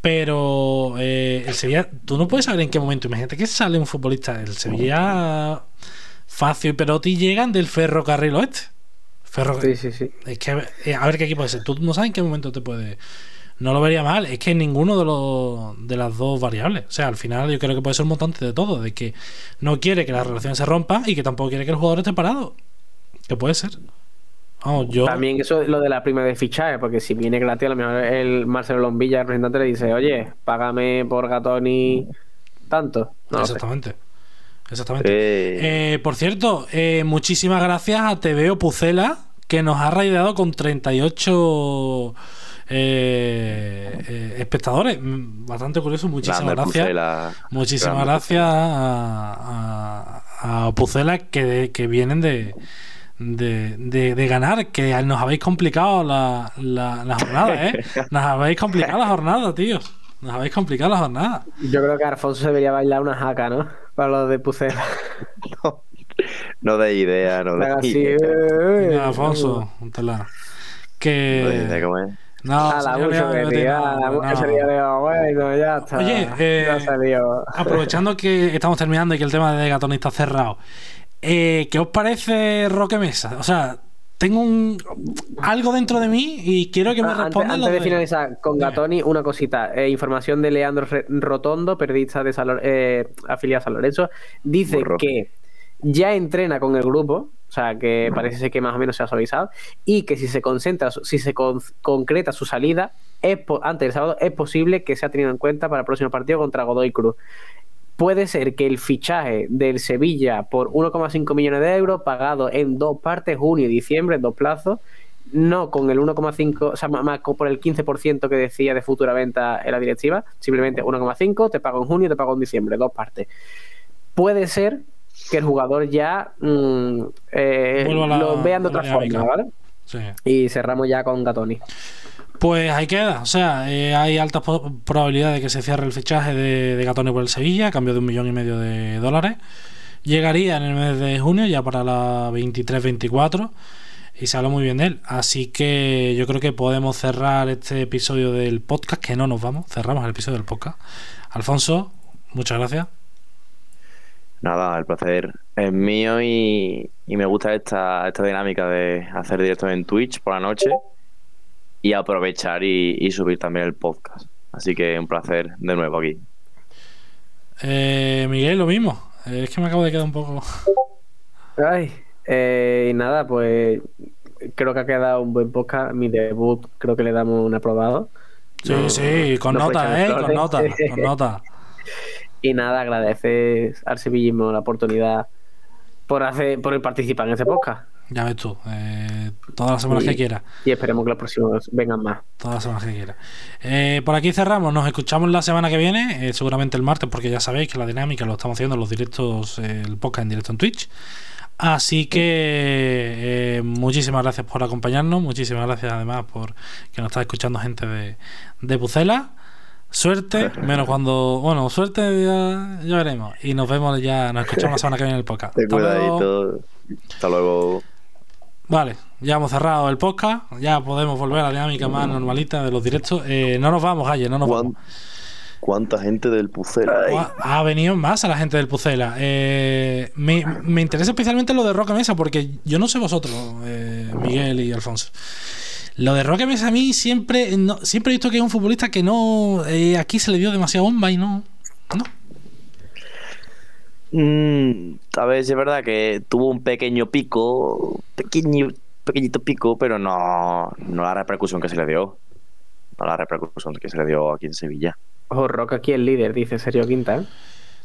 Pero eh, el Sevilla, tú no puedes saber en qué momento. Imagínate que sale un futbolista. El Sevilla, Facio y Perotti llegan del ferrocarril oeste. Ferro... Sí, sí, sí. Es que, eh, a ver qué equipo es ese. Tú no sabes en qué momento te puede. No lo vería mal. Es que ninguno de los de las dos variables. O sea, al final yo creo que puede ser un montante de todo. De que no quiere que la relación se rompa y que tampoco quiere que el jugador esté parado. Que puede ser. Vamos, yo. También eso es lo de la prima de fichaje, porque si viene gratis, a lo mejor el Marcelo Lombilla, el representante, le dice, oye, págame por Gatoni tanto. No. Exactamente. Exactamente. Eh, Eh, por cierto, eh, muchísimas gracias a TVO Pucela, que nos ha raideado con 38 eh, eh, espectadores. Mm, Bastante curioso, muchísimas gracias. Pucela. Muchísimas gracias a, a, a Pucela que, que vienen de, de, de- de ganar, que nos habéis complicado la, la, la jornada, ¿eh? <laughs> Nos habéis complicado la jornada, tío. Nos habéis complicado la jornada. Yo creo que Alfonso debería bailar una jaca, ¿no? Para los de Pucela. <laughs> No de idea, no de así, idea. eh, Venga, Alfonso. No de Que. idea cómo es. No, a la mucho que no mucho no. bueno, ya está. Oye, eh, Ya salió. Aprovechando que estamos terminando y que el tema de Gatoni está cerrado, eh, ¿qué os parece Roque Mesa? O sea, tengo un algo dentro de mí y quiero que me Ah, antes, respondan. antes lo de finalizar con Gatoni, una cosita. Eh, información de Leandro Rotondo, periodista de San eh, afiliado a San Lorenzo. Dice que ya entrena con el grupo, o sea que parece ser que más o menos se ha suavizado, y que si se concentra, si se con- concreta su salida, es antes del sábado, es posible que sea tenido en cuenta para el próximo partido contra Godoy Cruz. Puede ser que el fichaje del Sevilla por 1,5 millones de euros, pagado en dos partes, junio y diciembre, en dos plazos, no con el 1,5, o sea, más por el 15% que decía de futura venta en la directiva, simplemente 1,5, te pago en junio, te pago en diciembre, dos partes. Puede ser que el jugador ya mm, eh, la- lo vean de otra forma. ¿vale? Sí. Y cerramos ya con Gatoni. Pues ahí queda. O sea, eh, hay altas probabilidades de que se cierre el fichaje de, de Gatoni por el Sevilla, a cambio de un millón y medio de dólares. Llegaría en el mes de junio, ya para la 23-24. Y se habla muy bien de él. Así que yo creo que podemos cerrar este episodio del podcast, que no nos vamos. Cerramos el episodio del podcast. Alfonso, muchas gracias. Nada, el placer es mío y, y me gusta esta, esta dinámica de hacer directos en Twitch por la noche y aprovechar y, y subir también el podcast. Así que un placer de nuevo aquí. Eh, Miguel, lo mismo. Eh, es que me acabo de quedar un poco. Ay, eh, y nada, pues creo que ha quedado un buen podcast. Mi debut creo que le damos un aprobado. Sí, No- sí, con no nota, eh, con nota, <laughs> con nota. Y nada, agradecer al sevillismo la oportunidad por hacer, por participar en este podcast. Ya ves tú, eh, todas las semanas que quieras. Y esperemos que los próximos vengan más. Todas las semanas que quiera. Eh, por aquí cerramos, nos escuchamos la semana que viene, eh, seguramente el martes, porque ya sabéis que la dinámica lo estamos haciendo en los directos, eh, el podcast en directo en Twitch. Así que muchísimas gracias por acompañarnos, muchísimas gracias además por que nos está escuchando gente de, de Pucela. Suerte, <laughs> menos cuando. Bueno, suerte ya, ya veremos. Y nos vemos ya, nos escuchamos la semana que viene en el podcast. Ten Hasta luego. cuidadito. Hasta luego. Vale, ya hemos cerrado el podcast. Ya podemos volver a la dinámica más normalita de los directos. Eh, no nos vamos, Ayer, no nos vamos. ¿Cuánta gente del Pucela? Ha, ha venido más a la gente del Pucela. Eh, me, me interesa especialmente lo de Roque Mesa, porque yo no sé vosotros, eh, Miguel y Alfonso. Lo de Roque Mesa a mí siempre, no- siempre he visto que es un futbolista que no. eh, aquí se le dio demasiada bomba y no. Mm, a ver, es verdad que tuvo un pequeño pico, pequeño, pequeñito pico, pero no, no la repercusión que se le dio. No la repercusión que se le dio aquí en Sevilla. Ojo, Roca aquí el líder, dice Sergio Quinta. ¿eh?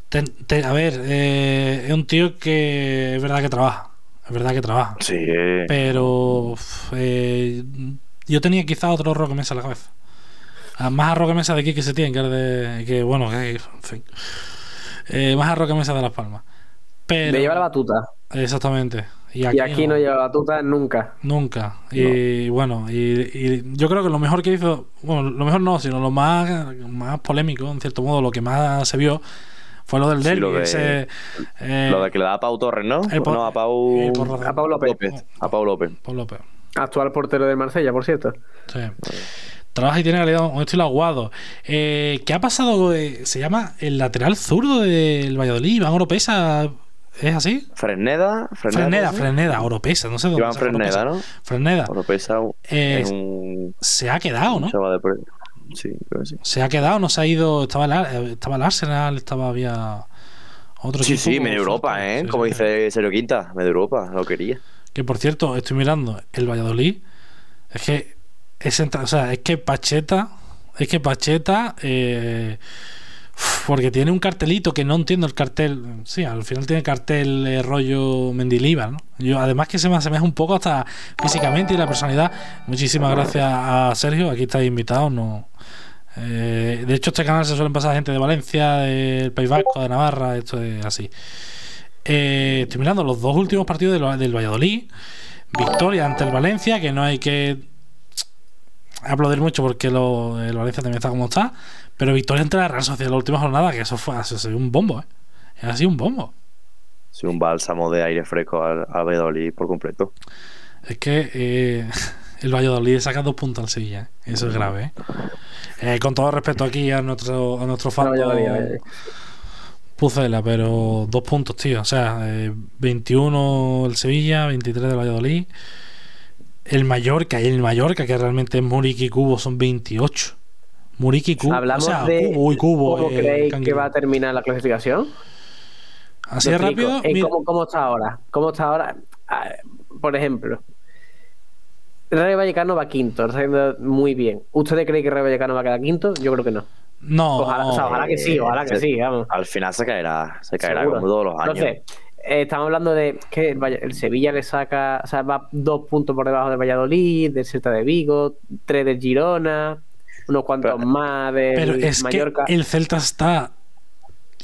Te- te- a ver, eh, es un tío que es verdad que trabaja. Es verdad que trabaja. Sí. Pero eh, yo tenía quizá otro Roque Mesa en la cabeza. Ah, Más a Roque Mesa de aquí que se tiene, que es de. Que bueno, que en fin. Eh, más a Roque Mesa de Las Palmas. Pero, Le lleva la batuta. Exactamente. Y Y aquí, aquí, no. lleva batuta nunca. Nunca. Y bueno, y, y yo creo que lo mejor que hizo, bueno, lo mejor no, sino lo más, más polémico, en cierto modo, lo que más se vio fue lo del Sí, lo de- ese, eh, Lo de que le da a Pau Torres, ¿no? el no, a Pau, el A Pau López. A Pau López. Pau López. Actual portero del Marsella, por cierto. Sí. Trabaja y tiene calidad, un estilo aguado. Eh, ¿Qué ha pasado? eh, se llama el lateral zurdo del Valladolid, Iván Oropesa. ¿Es así? Fresneda. Fresneda, Fresneda. Fresneda, Oropesa, no sé dónde Iván Fresneda, Oropesa. ¿no? Fresneda. Oropesa Eh, es un. Se ha quedado, ¿no? Sí, creo que sí. Se ha quedado, no se ha ido. Estaba el, Ar- estaba el Arsenal, estaba había otro Sí, equipo sí, medio Europa, ¿eh? sí, Como sí. dice Sergio Quinta, medio Europa, lo quería. Que por cierto, estoy mirando el Valladolid. Es que es, o sea, es que Pacheta, es que Pacheta, eh, porque tiene un cartelito que no entiendo el cartel. Sí, al final tiene cartel eh, rollo Mendilibar, ¿no? Yo, además que se me asemeja un poco hasta físicamente y la personalidad. Muchísimas gracias a Sergio, aquí estáis invitados, no. Eh, de hecho, este canal se suelen pasar gente de Valencia, del País Vasco, de Navarra, esto es así. Eh, estoy mirando los dos últimos partidos del, del Valladolid. Victoria ante el Valencia, que no hay que aplaudir mucho porque lo, el Valencia también está como está. Pero victoria ante la Real Sociedad en la última jornada, que eso fue eso un bombo, ¿eh? Ha sido un bombo. Sí, un bálsamo de aire fresco al, al Valladolid por completo. Es que eh, el Valladolid saca dos puntos al Sevilla. ¿eh? Eso es grave. ¿eh? Eh, con todo respeto aquí a nuestro, a nuestro fan. Pucela, pero dos puntos, tío. O sea, eh, 21 el Sevilla, 23 del Valladolid. El Mallorca y el Mallorca, que realmente es Muriqui y Cubo, son 28. Muriqui y Cubo. Hablamos o sea, de Cubo y Cubo. cómo eh, creéis que va a terminar la clasificación. Así explico. rápido. Eh, ¿cómo, cómo está ahora? ¿Cómo está ahora? Ah, por ejemplo, el Rayo Vallecano va quinto, está haciendo muy bien. ¿Ustedes creen que Rayo Vallecano va a quedar quinto? Yo creo que no. No, Ojalá, o sea, ojalá que sí, ojalá que Se- sí, vamos. Al final se caerá, se caerá Seguro. como todos los años. Entonces, eh, estamos hablando de que el, Sevilla le saca, o sea, va dos puntos por debajo del Valladolid, del Celta de Vigo, tres del Girona, unos cuantos más del pero es Mallorca. que el Celta está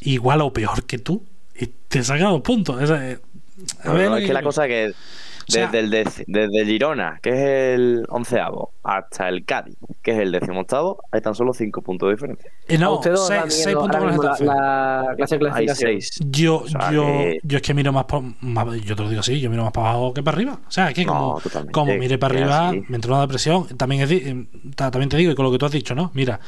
igual o peor que tú. Y te saca dos puntos. Es, eh, a Pero ver, no, lo es que la cosa es que sea- desde, el dec- desde Girona, que es el onceavo, hasta el Cádiz, que es el decimoctavo, hay tan solo cinco puntos de diferencia. Eh, ¿A no, seis, seis puntos con la, la clase de Hay clasificación? seis. Yo, O sea, yo, que- yo es que miro más, por- más- Yo te lo digo así, yo miro más para abajo que para arriba. O sea, es que como, como mire para arriba, así. me entra una depresión. También, es di- ta- también te digo, y con lo que tú has dicho, ¿no? Mira,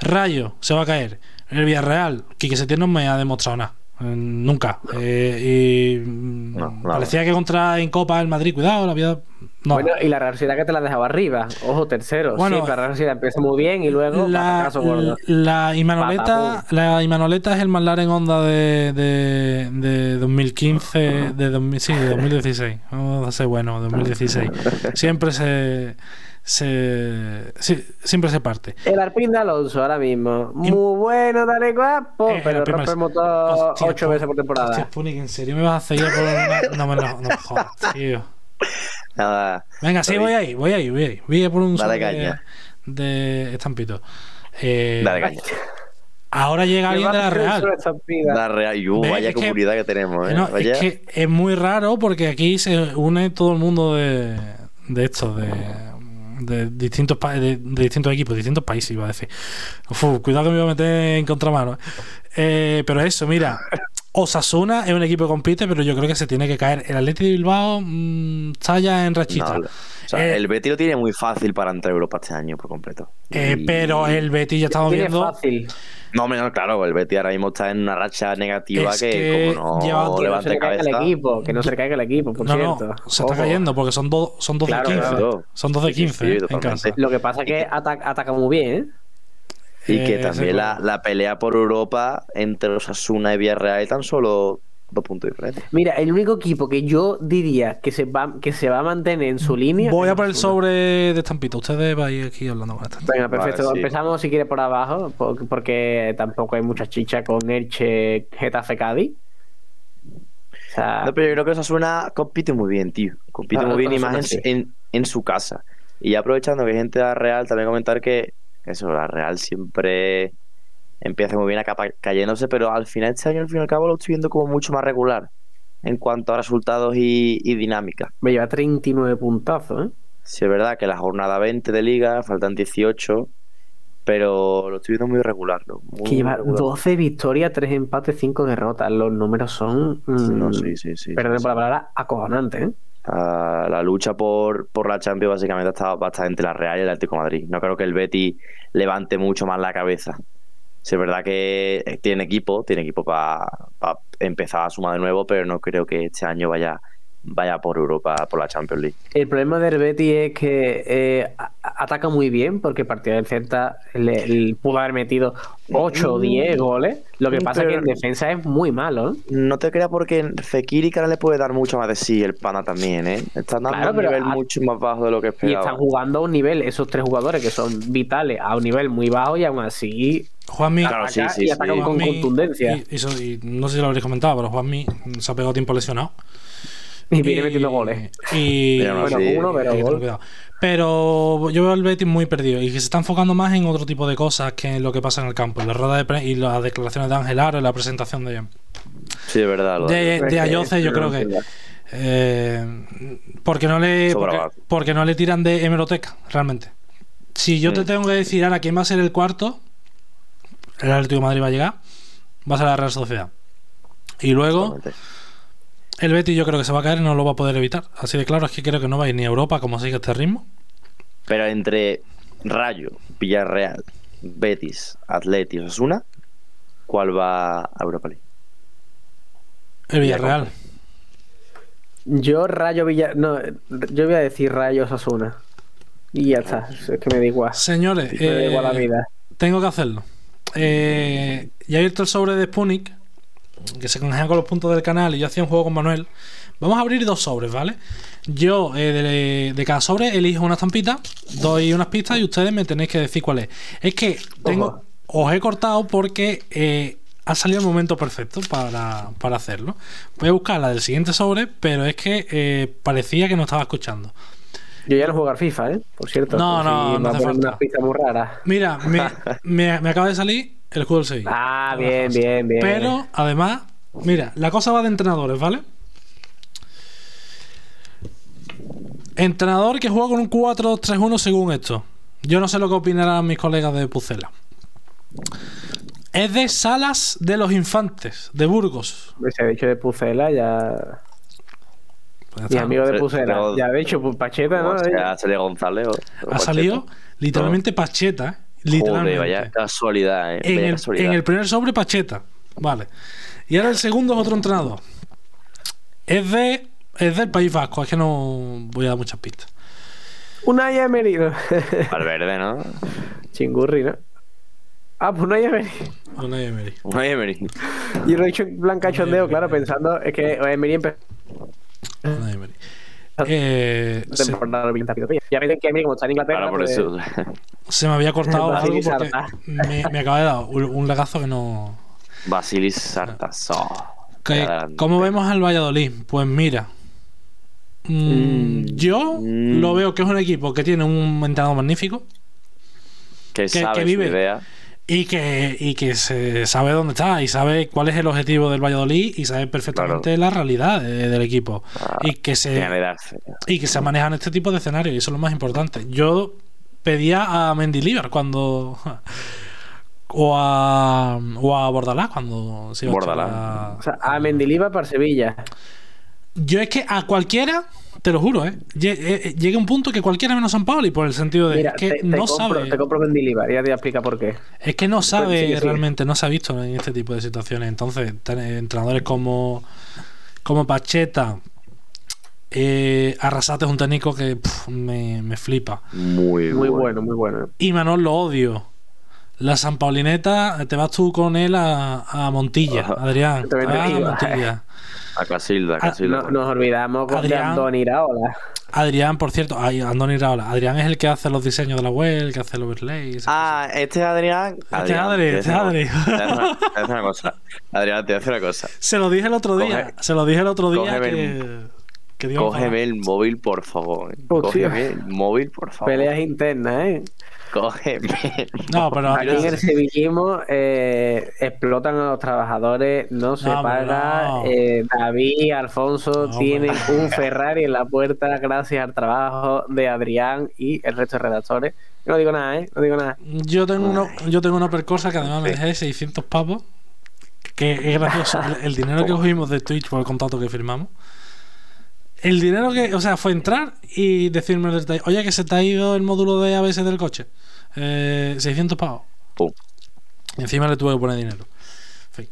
Rayo se va a caer. El Villarreal, Quique Setién no me ha demostrado nada. Nunca. Eh, y No, parecía que contra en Copa el Madrid, cuidado, la vida. No. Bueno, y la Real Sociedad que te la dejaba arriba. Ojo, tercero. Bueno, sí, la Real Sociedad empieza muy bien y luego la, gordo. la Imanoleta, la Imanoleta es el McLaren Honda de, de, de 2015, de 2000, sí, de 2016. Vamos a ser bueno, 2016. <laughs> Siempre se, se siempre se parte. El Arpín de Alonso ahora mismo. Muy bueno, dale guapo, Eh, pero rompe motor Hostia, ocho veces por temporada. Hostia, Punic, ¿en serio me vas a hacer ya por una... No me no, no jodas, <laughs> tío. Nada. Venga, sí, voy ahí, voy ahí, voy ahí. Voy a por un Dale caña. de estampito. Eh, Dale caña. ahora llega alguien de la Real. La Real. Y, uh, Ve, vaya es que- comunidad que, tenemos, ¿eh? No, Vaya- es que es muy raro porque aquí se une todo el mundo de, de esto, de, de distintos pa- de, de distintos equipos, distintos países, iba a decir. Uf, cuidado que me iba a meter en contramano. Eh, pero eso, mira, Osasuna es un equipo que compite, pero yo creo que se tiene que caer. El Atleti de Bilbao mm, está ya en rachita. No, o sea, Eh, el Betis lo tiene muy fácil para entrar a Europa este año por completo. Eh, Y- pero el Betis ya estamos viendo. fácil. No, no, claro, el Betis ahora mismo está en una racha negativa Es que, que como no Que no se levante le caiga el cabeza. equipo, que no se le caiga el equipo, por No, no, cierto. se está Ojo. cayendo porque son, dos son 2 Claro, de 15. claro. Son 2 de Sí, sí, 15 sí, en casa. Lo que pasa es que ataca, ataca muy bien, ¿eh? Y que Eh, también la, la pelea por Europa entre los Asuna y Villarreal tan solo dos puntos diferentes. Mira, el único equipo que yo diría que se va, que se va a mantener en su línea. Voy a por el sobre de estampita. Ustedes vais aquí hablando con. Venga, perfecto. Vale, sí. Empezamos si quiere por abajo, por- porque tampoco hay mucha chicha con Elche, Getafe, Cádiz. O sea, No, pero yo creo que Osasuna compite muy bien, tío. Compite Ah, muy bien y más en, sí. en, en su casa. Y ya aprovechando que hay gente de la Real, también comentar que eso, la Real siempre empieza muy bien acá pa- cayéndose, pero al final este año, al fin y al cabo, lo estoy viendo como mucho más regular en cuanto a resultados y, y dinámica. me lleva 39 puntazos, ¿eh? Sí, es verdad que la jornada 20 de liga, faltan 18, pero lo estoy viendo muy regular. ¿no? Muy Que lleva regular. 12 victorias, 3 empates, 5 derrotas. Los números son. mm, No, sí, sí, sí. perdón sí, por la palabra, acojonantes, ¿eh? Ah, la lucha por, por la Champions básicamente está bastante entre la Real y el Atlético de Madrid. No creo que el Betis levante mucho más la cabeza. Sí, es verdad que eh, tiene equipo, tiene equipo para empezar a sumar de nuevo, pero no creo que este año vaya, vaya por Europa, por la Champions League. El problema del Betis es que eh, ataca muy bien, porque el partido del Celta le, le pudo haber metido 8 o 10 goles. Lo que pasa es que en defensa es muy malo. ¿eh? No te creas porque Fekir y Cara le puede dar mucho más de sí el Pana también, ¿eh? Están dando Claro, un nivel a- mucho más bajo de lo que Y esperaba. están jugando a un nivel, esos tres jugadores que son vitales, a un nivel muy bajo y aún así Juanmi, Claro, sí, sí, y atacan con contundencia. Y, y so- y no sé si lo habréis comentado, pero Juanmi se ha pegado tiempo lesionado. Y viene metiendo goles. <laughs> Y, Pero Bueno, uno, pero gol. Pero yo veo al Betis muy perdido y que se está enfocando más en otro tipo de cosas que en lo que pasa en el campo. En la rueda de prensa y las declaraciones de Ángel Aro, en la presentación de, Sí, es verdad. lo de, de- de Ayoce, yo creo que. eh, porque no le porque no le tiran de hemeroteca, realmente. Si yo te Mm. tengo que decir ahora quién va a ser el cuarto, el Atlético de Madrid va a llegar, va a ser la Real Sociedad. Y luego, el Betis yo creo que se va a caer y no lo va a poder evitar. Así de claro, es que creo que no va a ir ni a Europa como sigue este ritmo. Pero entre Rayo, Villarreal, Betis, Atleti Osasuna, ¿cuál va a Europa League? El Villarreal. Yo Rayo Villa... No, yo voy a decir Rayo Osasuna. Y ya está, es que me da igual. Señores, Me da igual la eh, vida. tengo que hacerlo. Eh, ya he abierto el sobre de Spunic, que se canjean con los puntos del canal, y yo hacía un juego con Manuel. Vamos a abrir dos sobres, ¿vale? Yo eh, de, de cada sobre elijo una estampita, doy unas pistas y ustedes me tenéis que decir cuál es. Es que tengo, os he cortado porque eh, ha salido el momento perfecto para, para hacerlo. Voy a buscar la del siguiente sobre, pero es que eh, parecía que no estaba escuchando. Yo ya no juego al FIFA, ¿eh? Por cierto. No, no, si no hace falta. pistas muy raras. Mira, me, <laughs> me- me acaba de salir el del Sevilla. Ah, bien, bien, bien. Pero, además, mira, la cosa va de entrenadores, ¿vale? Entrenador que juega con un 4-2-3-1 según esto. Yo no sé lo que opinarán mis colegas de Pucela. Es de Salas de los Infantes, de Burgos. Se ha dicho de Pucela, ya. Pues ya Mi amigo de pero- Ya, de hecho, pues Pacheta, ¿no? Sea, salió González. Ha salido literalmente Pacheta, ¿eh? Literalmente. Joder, vaya casualidad, eh. en, vaya el, casualidad. en el primer sobre Pacheta. Vale. Y ahora el segundo es otro entrenador. Es de. Es del País Vasco, es que no voy a dar muchas pistas. Unai Emery, ¿no? <laughs> Valverde, ¿no? Chingurri, ¿no? Ah, pues Unai Emery. Unai Emery. Unai Emery. Yo lo he dicho en plan cachondeo, claro, pensando. Es que Emery empezó. Unai Emery. Eh, se, temporada bien rápido. Ya ven que Emery, como está en Inglaterra. Ahora por pues, eso. se me había <laughs> cortado algo porque me, me acaba de dar un, un lagazo que no. Basilis Adelante. ¿Cómo vemos al Valladolid? Pues mira. mm, yo Mm. lo veo que es un equipo que tiene un entrenador magnífico. Que, que- sabe que su vive. idea. Y que, y que se sabe dónde está y sabe cuál es el objetivo del Valladolid y sabe perfectamente la realidad de- del equipo. Y que se y que se manejan este tipo de escenarios y eso es lo más importante. Yo pedía a Mendilibar cuando <laughs> o a o a Bordalás cuando se iba a echar Bordalás. a- O sea, a Mendilibar para Sevilla. yo es que a cualquiera te lo juro, ¿eh? Lle- eh, Llega un punto que cualquiera menos San Paoli, por el sentido de Mira, que te, te no compro, sabe. te compro Mendilibar, ya te voy a explicar por qué. Es que no sabe realmente, no se ha visto en este tipo de situaciones. Entonces, ten- entrenadores como, como Pacheta, eh, Arrasate es un técnico que pf, me, me flipa. Muy, Muy bueno, muy bueno. Y Manol lo odio. La San Paulineta, te vas tú con él a, a Montilla, Adrián. Te metes a ahí, va. Montilla. A Casilda, a Ah, Casilda. No- nos olvidamos de Adrián. Andoni Iraola. Adrián, por cierto, ay, Andoni Raola. Adrián es el que hace los diseños de la web, el que hace el overlay. Ah, este es Adrián. Este es Adri, te este es Adri. te voy a decir una- cosa. Adrián, te voy a decir una cosa. Se lo dije el otro día. Coge- se lo dije el otro día que, que Dios Cógeme el móvil, por favor. Cógeme el móvil, por favor. Peleas internas, ¿eh? Cógeme. No, pero Aquí en el sevillismo eh, explotan a los trabajadores, no se No, paga. no. eh, David, Alfonso No, tienen hombre. un Ferrari en la puerta gracias al trabajo de Adrián y el resto de redactores. No digo nada, ¿eh? No digo nada. Yo tengo, uno, yo tengo una percosa que además me dejé 600 pavos. Que es gracioso. El, el dinero que cogimos de Twitch por el contrato que firmamos. El dinero que, o sea, fue entrar y decirme el detalle, oye, que se te ha ido el módulo de ABS del coche. Eh, 600 pavos. Pum. Y encima le tuve que poner dinero. En fin.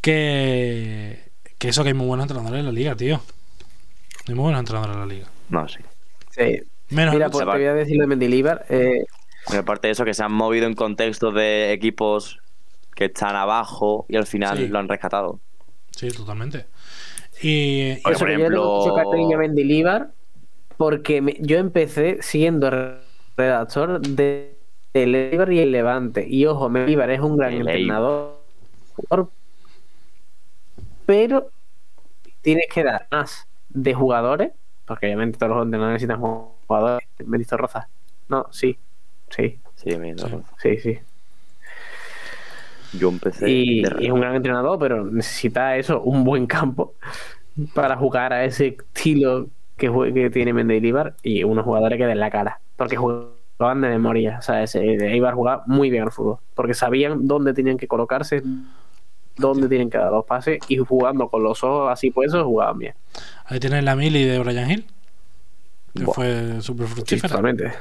Que, que eso que hay muy buenos entrenadores en la liga, tío. Hay muy buenos entrenadores en la liga. No, sí. Sí. Menos Mira, pues te voy a decir lo de Mendilibar. Eh, aparte de eso, que se han movido en contextos de equipos que están abajo y al final Sí. lo han rescatado. Sí, totalmente. Y, Por yo le ejemplo- mucho cariño a Mendilibar porque me- yo empecé siendo re- redactor de el Eibar y el Levante. Y ojo, Mendilibar es un gran El Eibar. entrenador, pero tienes que dar más de jugadores, porque obviamente todos los entrenadores necesitan jugadores. Benito Roza. No, sí, sí, sí, sí. Yo empecé. Y, es un gran entrenador, pero necesita eso, un buen campo para jugar a ese estilo que, que tiene Mendilibar y unos jugadores que den la cara, porque jugaban de memoria, o sea, ese Eibar jugaba muy bien al fútbol, porque sabían dónde tenían que colocarse, dónde tienen que dar los pases y jugando con los ojos así puestos jugaban bien. Ahí tienes la mili de Brian Hill. Que Buah. fue súper fructífera. totalmente.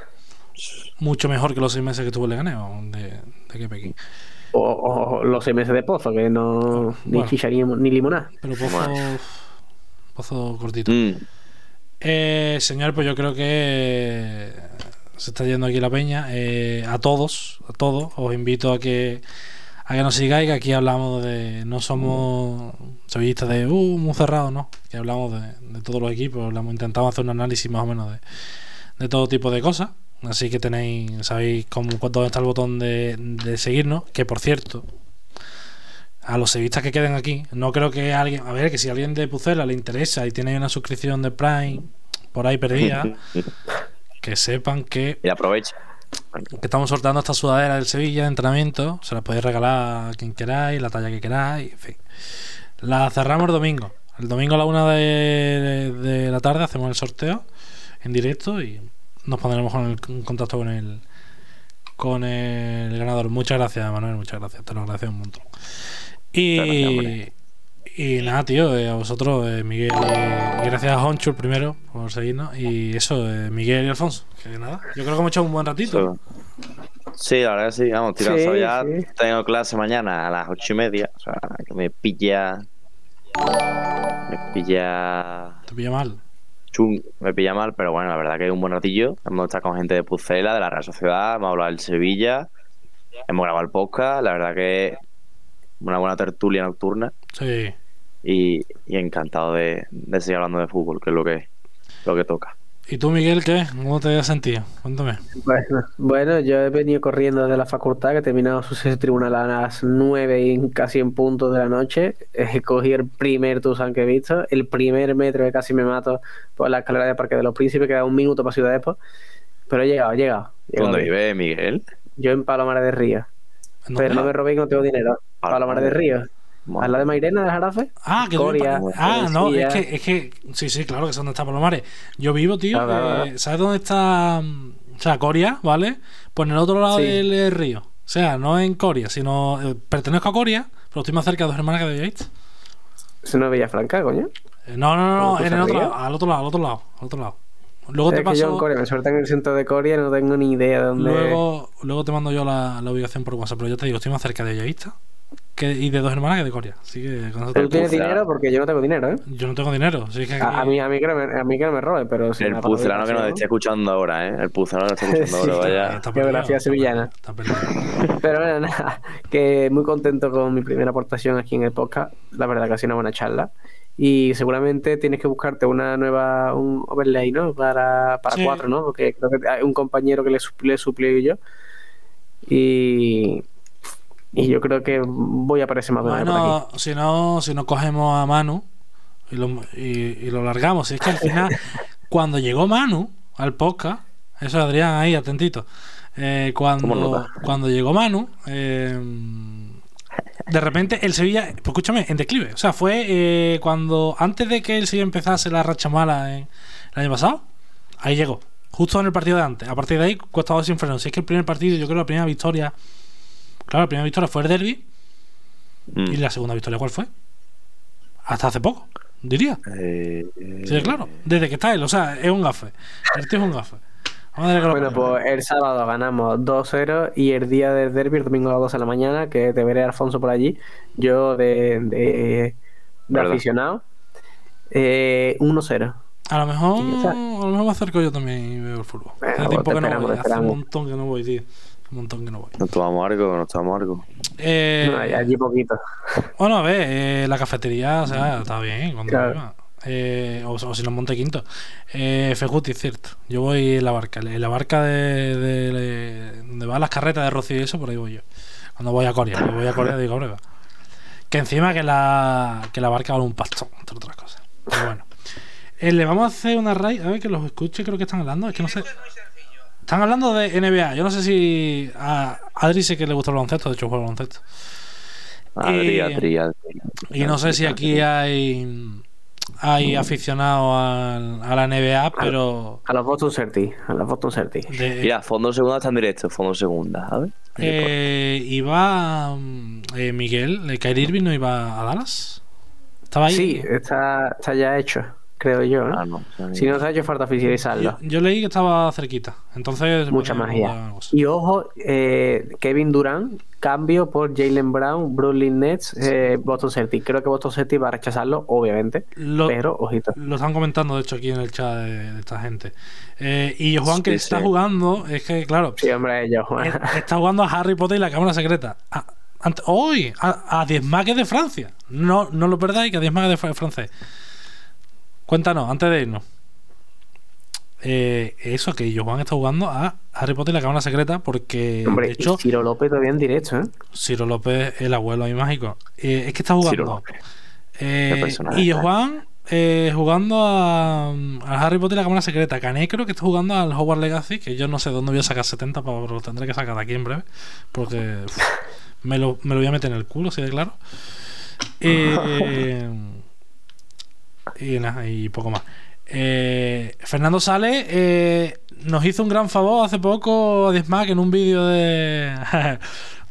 Mucho mejor que los seis meses que tuvo el Leganés de, de que Pekín. O, o los MS de Pozo, que no ni Bueno. chicha ni, ni limonada. Pero pozo, pozo cortito. Mm, Eh, señor, pues yo creo que se está yendo aquí la peña. Eh, a todos, a todos, os invito a que a que nos sigáis, que aquí hablamos de. No somos sevillistas de uh, muy cerrado, no. Que hablamos de, de todos los equipos, hablamos, intentamos hacer un análisis más o menos de, de todo tipo de cosas. Así que tenéis, sabéis cómo, dónde está el botón de, de seguirnos. Que por cierto, a los sevillistas que queden aquí, no creo que alguien, a ver, que si a alguien de Pucela le interesa y tiene una suscripción de Prime por ahí perdida, <laughs> que sepan que, Y aprovecha. que estamos sorteando esta sudadera del Sevilla de entrenamiento, se la podéis regalar a quien queráis, la talla que queráis, en fin. La cerramos el domingo. El domingo a la una de, de la tarde hacemos el sorteo en directo y nos pondremos con el- en contacto con el con el ganador. Muchas gracias, Manuel, muchas gracias, te lo agradezco un montón. Y, y nada, tío, eh, a vosotros, eh, Miguel, y gracias a Honchur primero por seguirnos. Y eso, eh, Miguel y Alfonso, que nada, yo creo que hemos echado un buen ratito. Sí, la verdad que sí. Vamos, tirando Sí, ya. sí. Tengo clase mañana a las ocho y media. O sea, que me pilla. Me pilla. Te pilla mal. Chung, me pilla mal, pero bueno, la verdad que es un buen ratillo. Hemos estado con gente de Pucela, de la Real Sociedad, hemos hablado del Sevilla, hemos grabado el podcast, la verdad que una buena tertulia nocturna Sí. y, y encantado de, de seguir hablando de fútbol, que es lo que, lo que toca. ¿Y tú, Miguel, qué? ¿Cómo te has sentido? Cuéntame. Bueno, bueno, yo he venido corriendo desde la facultad, que he terminado su sesión tribunal a las 9 y casi en punto de la noche. Eh, cogí el primer Tucson que he visto, el primer metro que casi me mato por la escalera de Parque de los Príncipes, queda un minuto para Ciudad Expo. Pero he llegado, he llegado. he llegado ¿Dónde vive Miguel? Yo en Palomares de Río. Pero no me robéis que no tengo dinero. Palomar de Río. ¿A la de Mairena de Jarafe? Ah, que Coria, Ah, no, es que, es que. Sí, sí, claro que es donde está Palomares. Yo vivo, tío. Ah, eh, ¿Sabes dónde está? mm, O sea, Coria, ¿vale? Pues en el otro lado Sí. del eh, río. O sea, no en Coria, sino. eh, pertenezco a Coria, pero estoy más cerca de dos hermanas que de Bellavista. Eso no es Villafranca, coño. Eh, No, no, no, no, ¿Cómo te en el otro lado, al otro lado, al otro lado, al otro lado. Luego es te que yo en paso. Coria me sueltan en el centro de Coria y no tengo ni idea de dónde. Luego, luego te mando yo la, la ubicación por WhatsApp, pero yo te digo, estoy más cerca de Bellavista que, y de dos hermanas que de Coria. Así que con eso te- Pero tú tienes dinero porque yo no tengo dinero, ¿eh? Yo no tengo dinero. así que A, aquí- a mí, a, mí que no me, a mí que no me robe, pero si El pucelano que nos esté escuchando ahora, ¿eh? El pucelano que nos está escuchando Sí, ahora, vaya. Geografía sevillana. <laughs> Pero bueno, nada, que muy contento con mi primera aportación aquí en el podcast. La verdad que ha sido una buena charla. Y seguramente tienes que buscarte una nueva, un overlay, ¿no? Para, para Sí. cuatro, ¿no? Porque creo que hay un compañero que le, le suplió yo. Y, y yo creo que voy a aparecer más de vez por aquí. Bueno, si no, si no cogemos a Manu y lo, y, y lo largamos. Si es que al final, <laughs> cuando llegó Manu al podcast, eso Adrián ahí, atentito. eh, cuando, cuando llegó Manu, eh, de repente el Sevilla, pues escúchame, en declive. O sea, fue eh, cuando, antes de que el Sevilla empezase la racha mala en- el año pasado, ahí llegó. Justo en el partido de antes. A partir de ahí, cuesta sin freno. Si es que el primer partido, yo creo la primera victoria. Claro, la primera victoria fue el derby. Mm. ¿Y la segunda victoria cuál fue? Hasta hace poco, diría. Eh, Sí, claro. Desde que está él, o sea, es un gafe. El tío es un gafe. Bueno, pues el sábado ganamos 2-0 y el día del derby, el domingo a las 12 de la mañana, que te veré Alfonso por allí, yo de, de, de ¿Verdad? aficionado, eh, 1-0. A lo mejor, a lo mejor me acerco yo también y veo el fútbol. Bueno, hace tiempo que no voy, hace un montón que no voy, tío. Un montón que no voy. Nos tomamos algo, nos tomamos algo. Eh, No, allí poquito. Bueno, a ver, eh, la cafetería, o sea, está bien cuando Claro. Eh, o, o si no, Monte Quinto. Eh, Fejuti, cierto. Yo voy en la barca. En la barca de, de- de- donde van las carretas de Rocío y eso, por ahí voy yo. Cuando voy a Corea. Cuando voy a Corea digo, va. Que encima que la, que la barca vale un pastón, entre otras cosas. Pero bueno. Eh, le vamos a hacer una raid. A ver que los escuche, creo que están hablando. Es que no sé. Están hablando de NBA. Yo no sé si a Adri sé que le gusta el baloncesto. De hecho, juega al baloncesto. Adri, Y- Adri, Adri. y no sé si aquí hay hay aficionados al- a, la NBA, pero A los Boston Celtics, a los Boston Celtics. de- Mira, fondo segunda está en directo, fondo segunda, ¿sabes? eh, iba mm, eh, Miguel, Kyrie Irving no iba a Dallas. Estaba ahí. Sí, está, está ya hecho, creo yo. ¿no? Ah, no. Si no se ha hecho falta oficializarlo. Yo, yo leí que estaba cerquita. Entonces Mucha magia. Y ojo, eh, Kevin Durant, cambio por Jalen Brown, Brooklyn Nets, eh, Boston Celtics. Creo que Boston Celtics va a rechazarlo, obviamente. Lo, Pero, ojito. lo están comentando, de hecho, aquí en el chat de, de esta gente. Eh, y Juan, que Sí, está sí. jugando, es que, claro, Sí, hombre, yo, Juan. Eh, Está jugando a Harry Potter y la cámara secreta. A- ante- hoy, a, a diezmaques de Francia. No, no lo perdáis, que a diezmaques de fra- francés. Cuéntanos, antes de irnos. Eh, eso, que Johan está jugando a Harry Potter y la cámara secreta porque, Hombre, de hecho, y Ciro López todavía en directo, ¿eh? Ciro López, el abuelo ahí mágico. Eh, es que está jugando. Eh, y Juan eh, jugando a, a Harry Potter y la cámara secreta. Canecro que está jugando al Hogwarts Legacy, que yo no sé dónde voy a sacar 70, pero lo tendré que sacar de aquí en breve. Porque <laughs> uf, me, lo, me lo voy a meter en el culo, si de claro. <laughs> Eh, y nada, y poco más. Eh, Fernando Sale eh, nos hizo un gran favor hace poco a Dismac en un vídeo de, <laughs>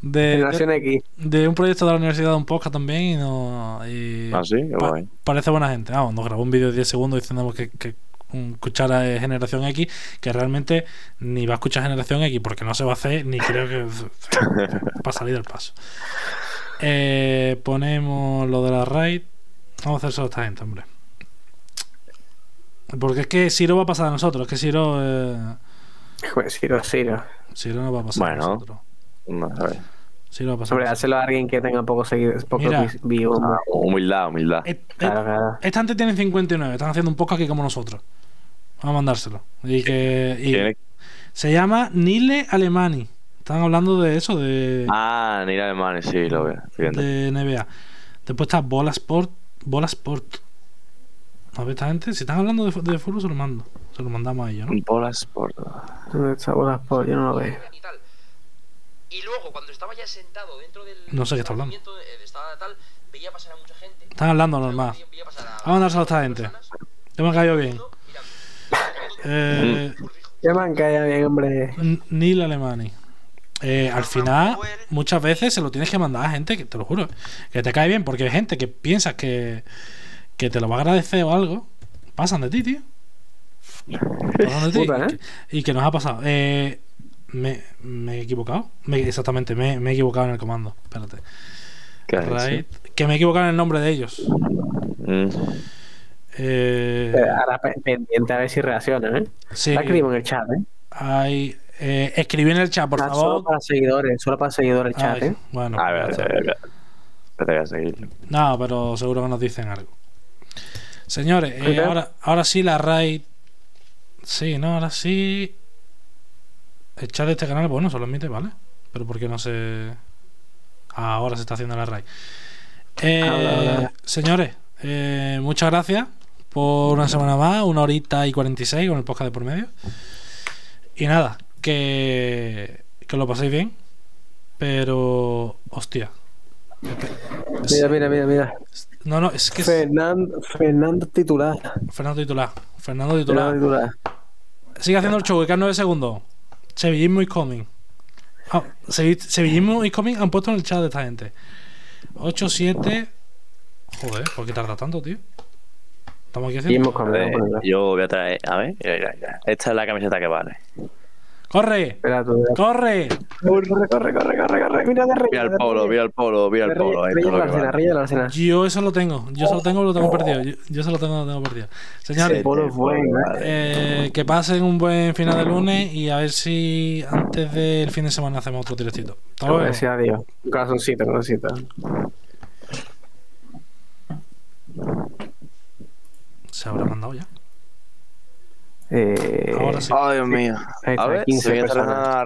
de, Generación X. de un proyecto de la universidad de un podcast también y, no, y Ah, sí, qué pa- guay. parece buena gente. Vamos, nos grabó un vídeo de 10 segundos diciendo que, que escuchara eh, Generación X, que realmente ni va a escuchar Generación X porque no se va a hacer, ni creo que <laughs> para salir del paso. Eh, ponemos lo de la raid. Vamos a hacer solo esta gente, hombre. Porque es que Siro va a pasar a nosotros. Es que Siro. Eh, Joder, Ciro, Ciro. Siro no va a pasar a Bueno, nosotros. no, a ver. Siro va a pasar. Hombre, a a alguien que tenga pocos seguidores, pocos views, hombre. Humildad, humildad. Et- et- Claro, claro. Esta gente tiene 59. Están haciendo un podcast aquí como nosotros. Vamos a mandárselo. Y que. y- se llama Nile Alemani. Están hablando de eso, de, Ah, Neil Alemán, sí, lo veo. De NBA. Después está Bola Sport. Bola Sport. Gente, si están hablando de, de fútbol, se lo mando. Se lo mandamos a ellos, ¿no? Bolas por. ¿Dónde está Bolas Sport? Yo no lo veo. Y luego, cuando estaba ya sentado dentro del. No sé qué está hablando. eh, estaba tal, veía pasar a mucha gente. Están hablando normal. Vamos a mandárselo a esta gente. Ya me caído bien. Eh, Ya me han caído bien, hombre. Neil Alemani. Eh, al final, muchas veces se lo tienes que mandar a gente que te lo juro, que te cae bien, porque hay gente que piensas que, que te lo va a agradecer o algo, pasan de ti, tío. Pasan de ti. Puta, ¿eh? Y que- Y que nos ha pasado. Eh, me, me he equivocado. Me- exactamente, me, me he equivocado en el comando. Espérate. ¿Qué has Right. Que me he equivocado en el nombre de ellos. Mm. Eh, Eh, Ahora pe- pendiente a ver si reaccionan, ¿eh? Sí. La escribo en el chat, ¿eh? hay, eh, escribí en el chat, por Ah, favor. Solo para seguidores, solo para seguidores el chat, Ay, ¿eh? Bueno, A ver, a ver, a ver. Espérate, voy a seguirlo. No, pero seguro que nos dicen algo. Señores, eh, ahora, ahora sí la raid. Sí, no, ahora sí. El chat de este canal, bueno, se lo admite, ¿vale? Pero ¿por qué no se. Ah, ahora se está haciendo la raid. Eh. Señores, eh, muchas gracias por una semana más, una horita y 46 con el podcast de por medio. Y nada, que, que lo paséis bien. Pero, hostia. Mira, mira, mira, mira. No, no, es que es- Fernando, Fernando titular. Fernando titular. Fernando titular. Fernando titular. Sigue haciendo el show, que quedan 9 segundos. Sevillismo is coming. Sevi- Sevillismo is coming han puesto en el chat de esta gente. 8, 7. Joder, ¿por qué tarda tanto, tío? Estamos aquí haciendo. Joder, yo voy a traer. A ver, mira, mira, mira. Esta es la camiseta que vale. ¡Corre! ¡Corre! Corre, corre, corre, corre, corre. Mira de Mira el polo, mira el polo, mira el polo. Reyes del Arsenal. Yo eso lo tengo. Yo eso lo tengo, lo tengo perdido. Yo, yo eso lo tengo, lo tengo perdido. Señores, polo bueno, eh, que pasen un buen final de lunes y a ver si antes del fin de semana hacemos otro directito. Hasta luego. Gracias a Dios. Un corazoncito, un corazoncito. Se habrá mandado ya. Eh, Ahora sí. Ay, Dios mío. A ver, 15 se viene a.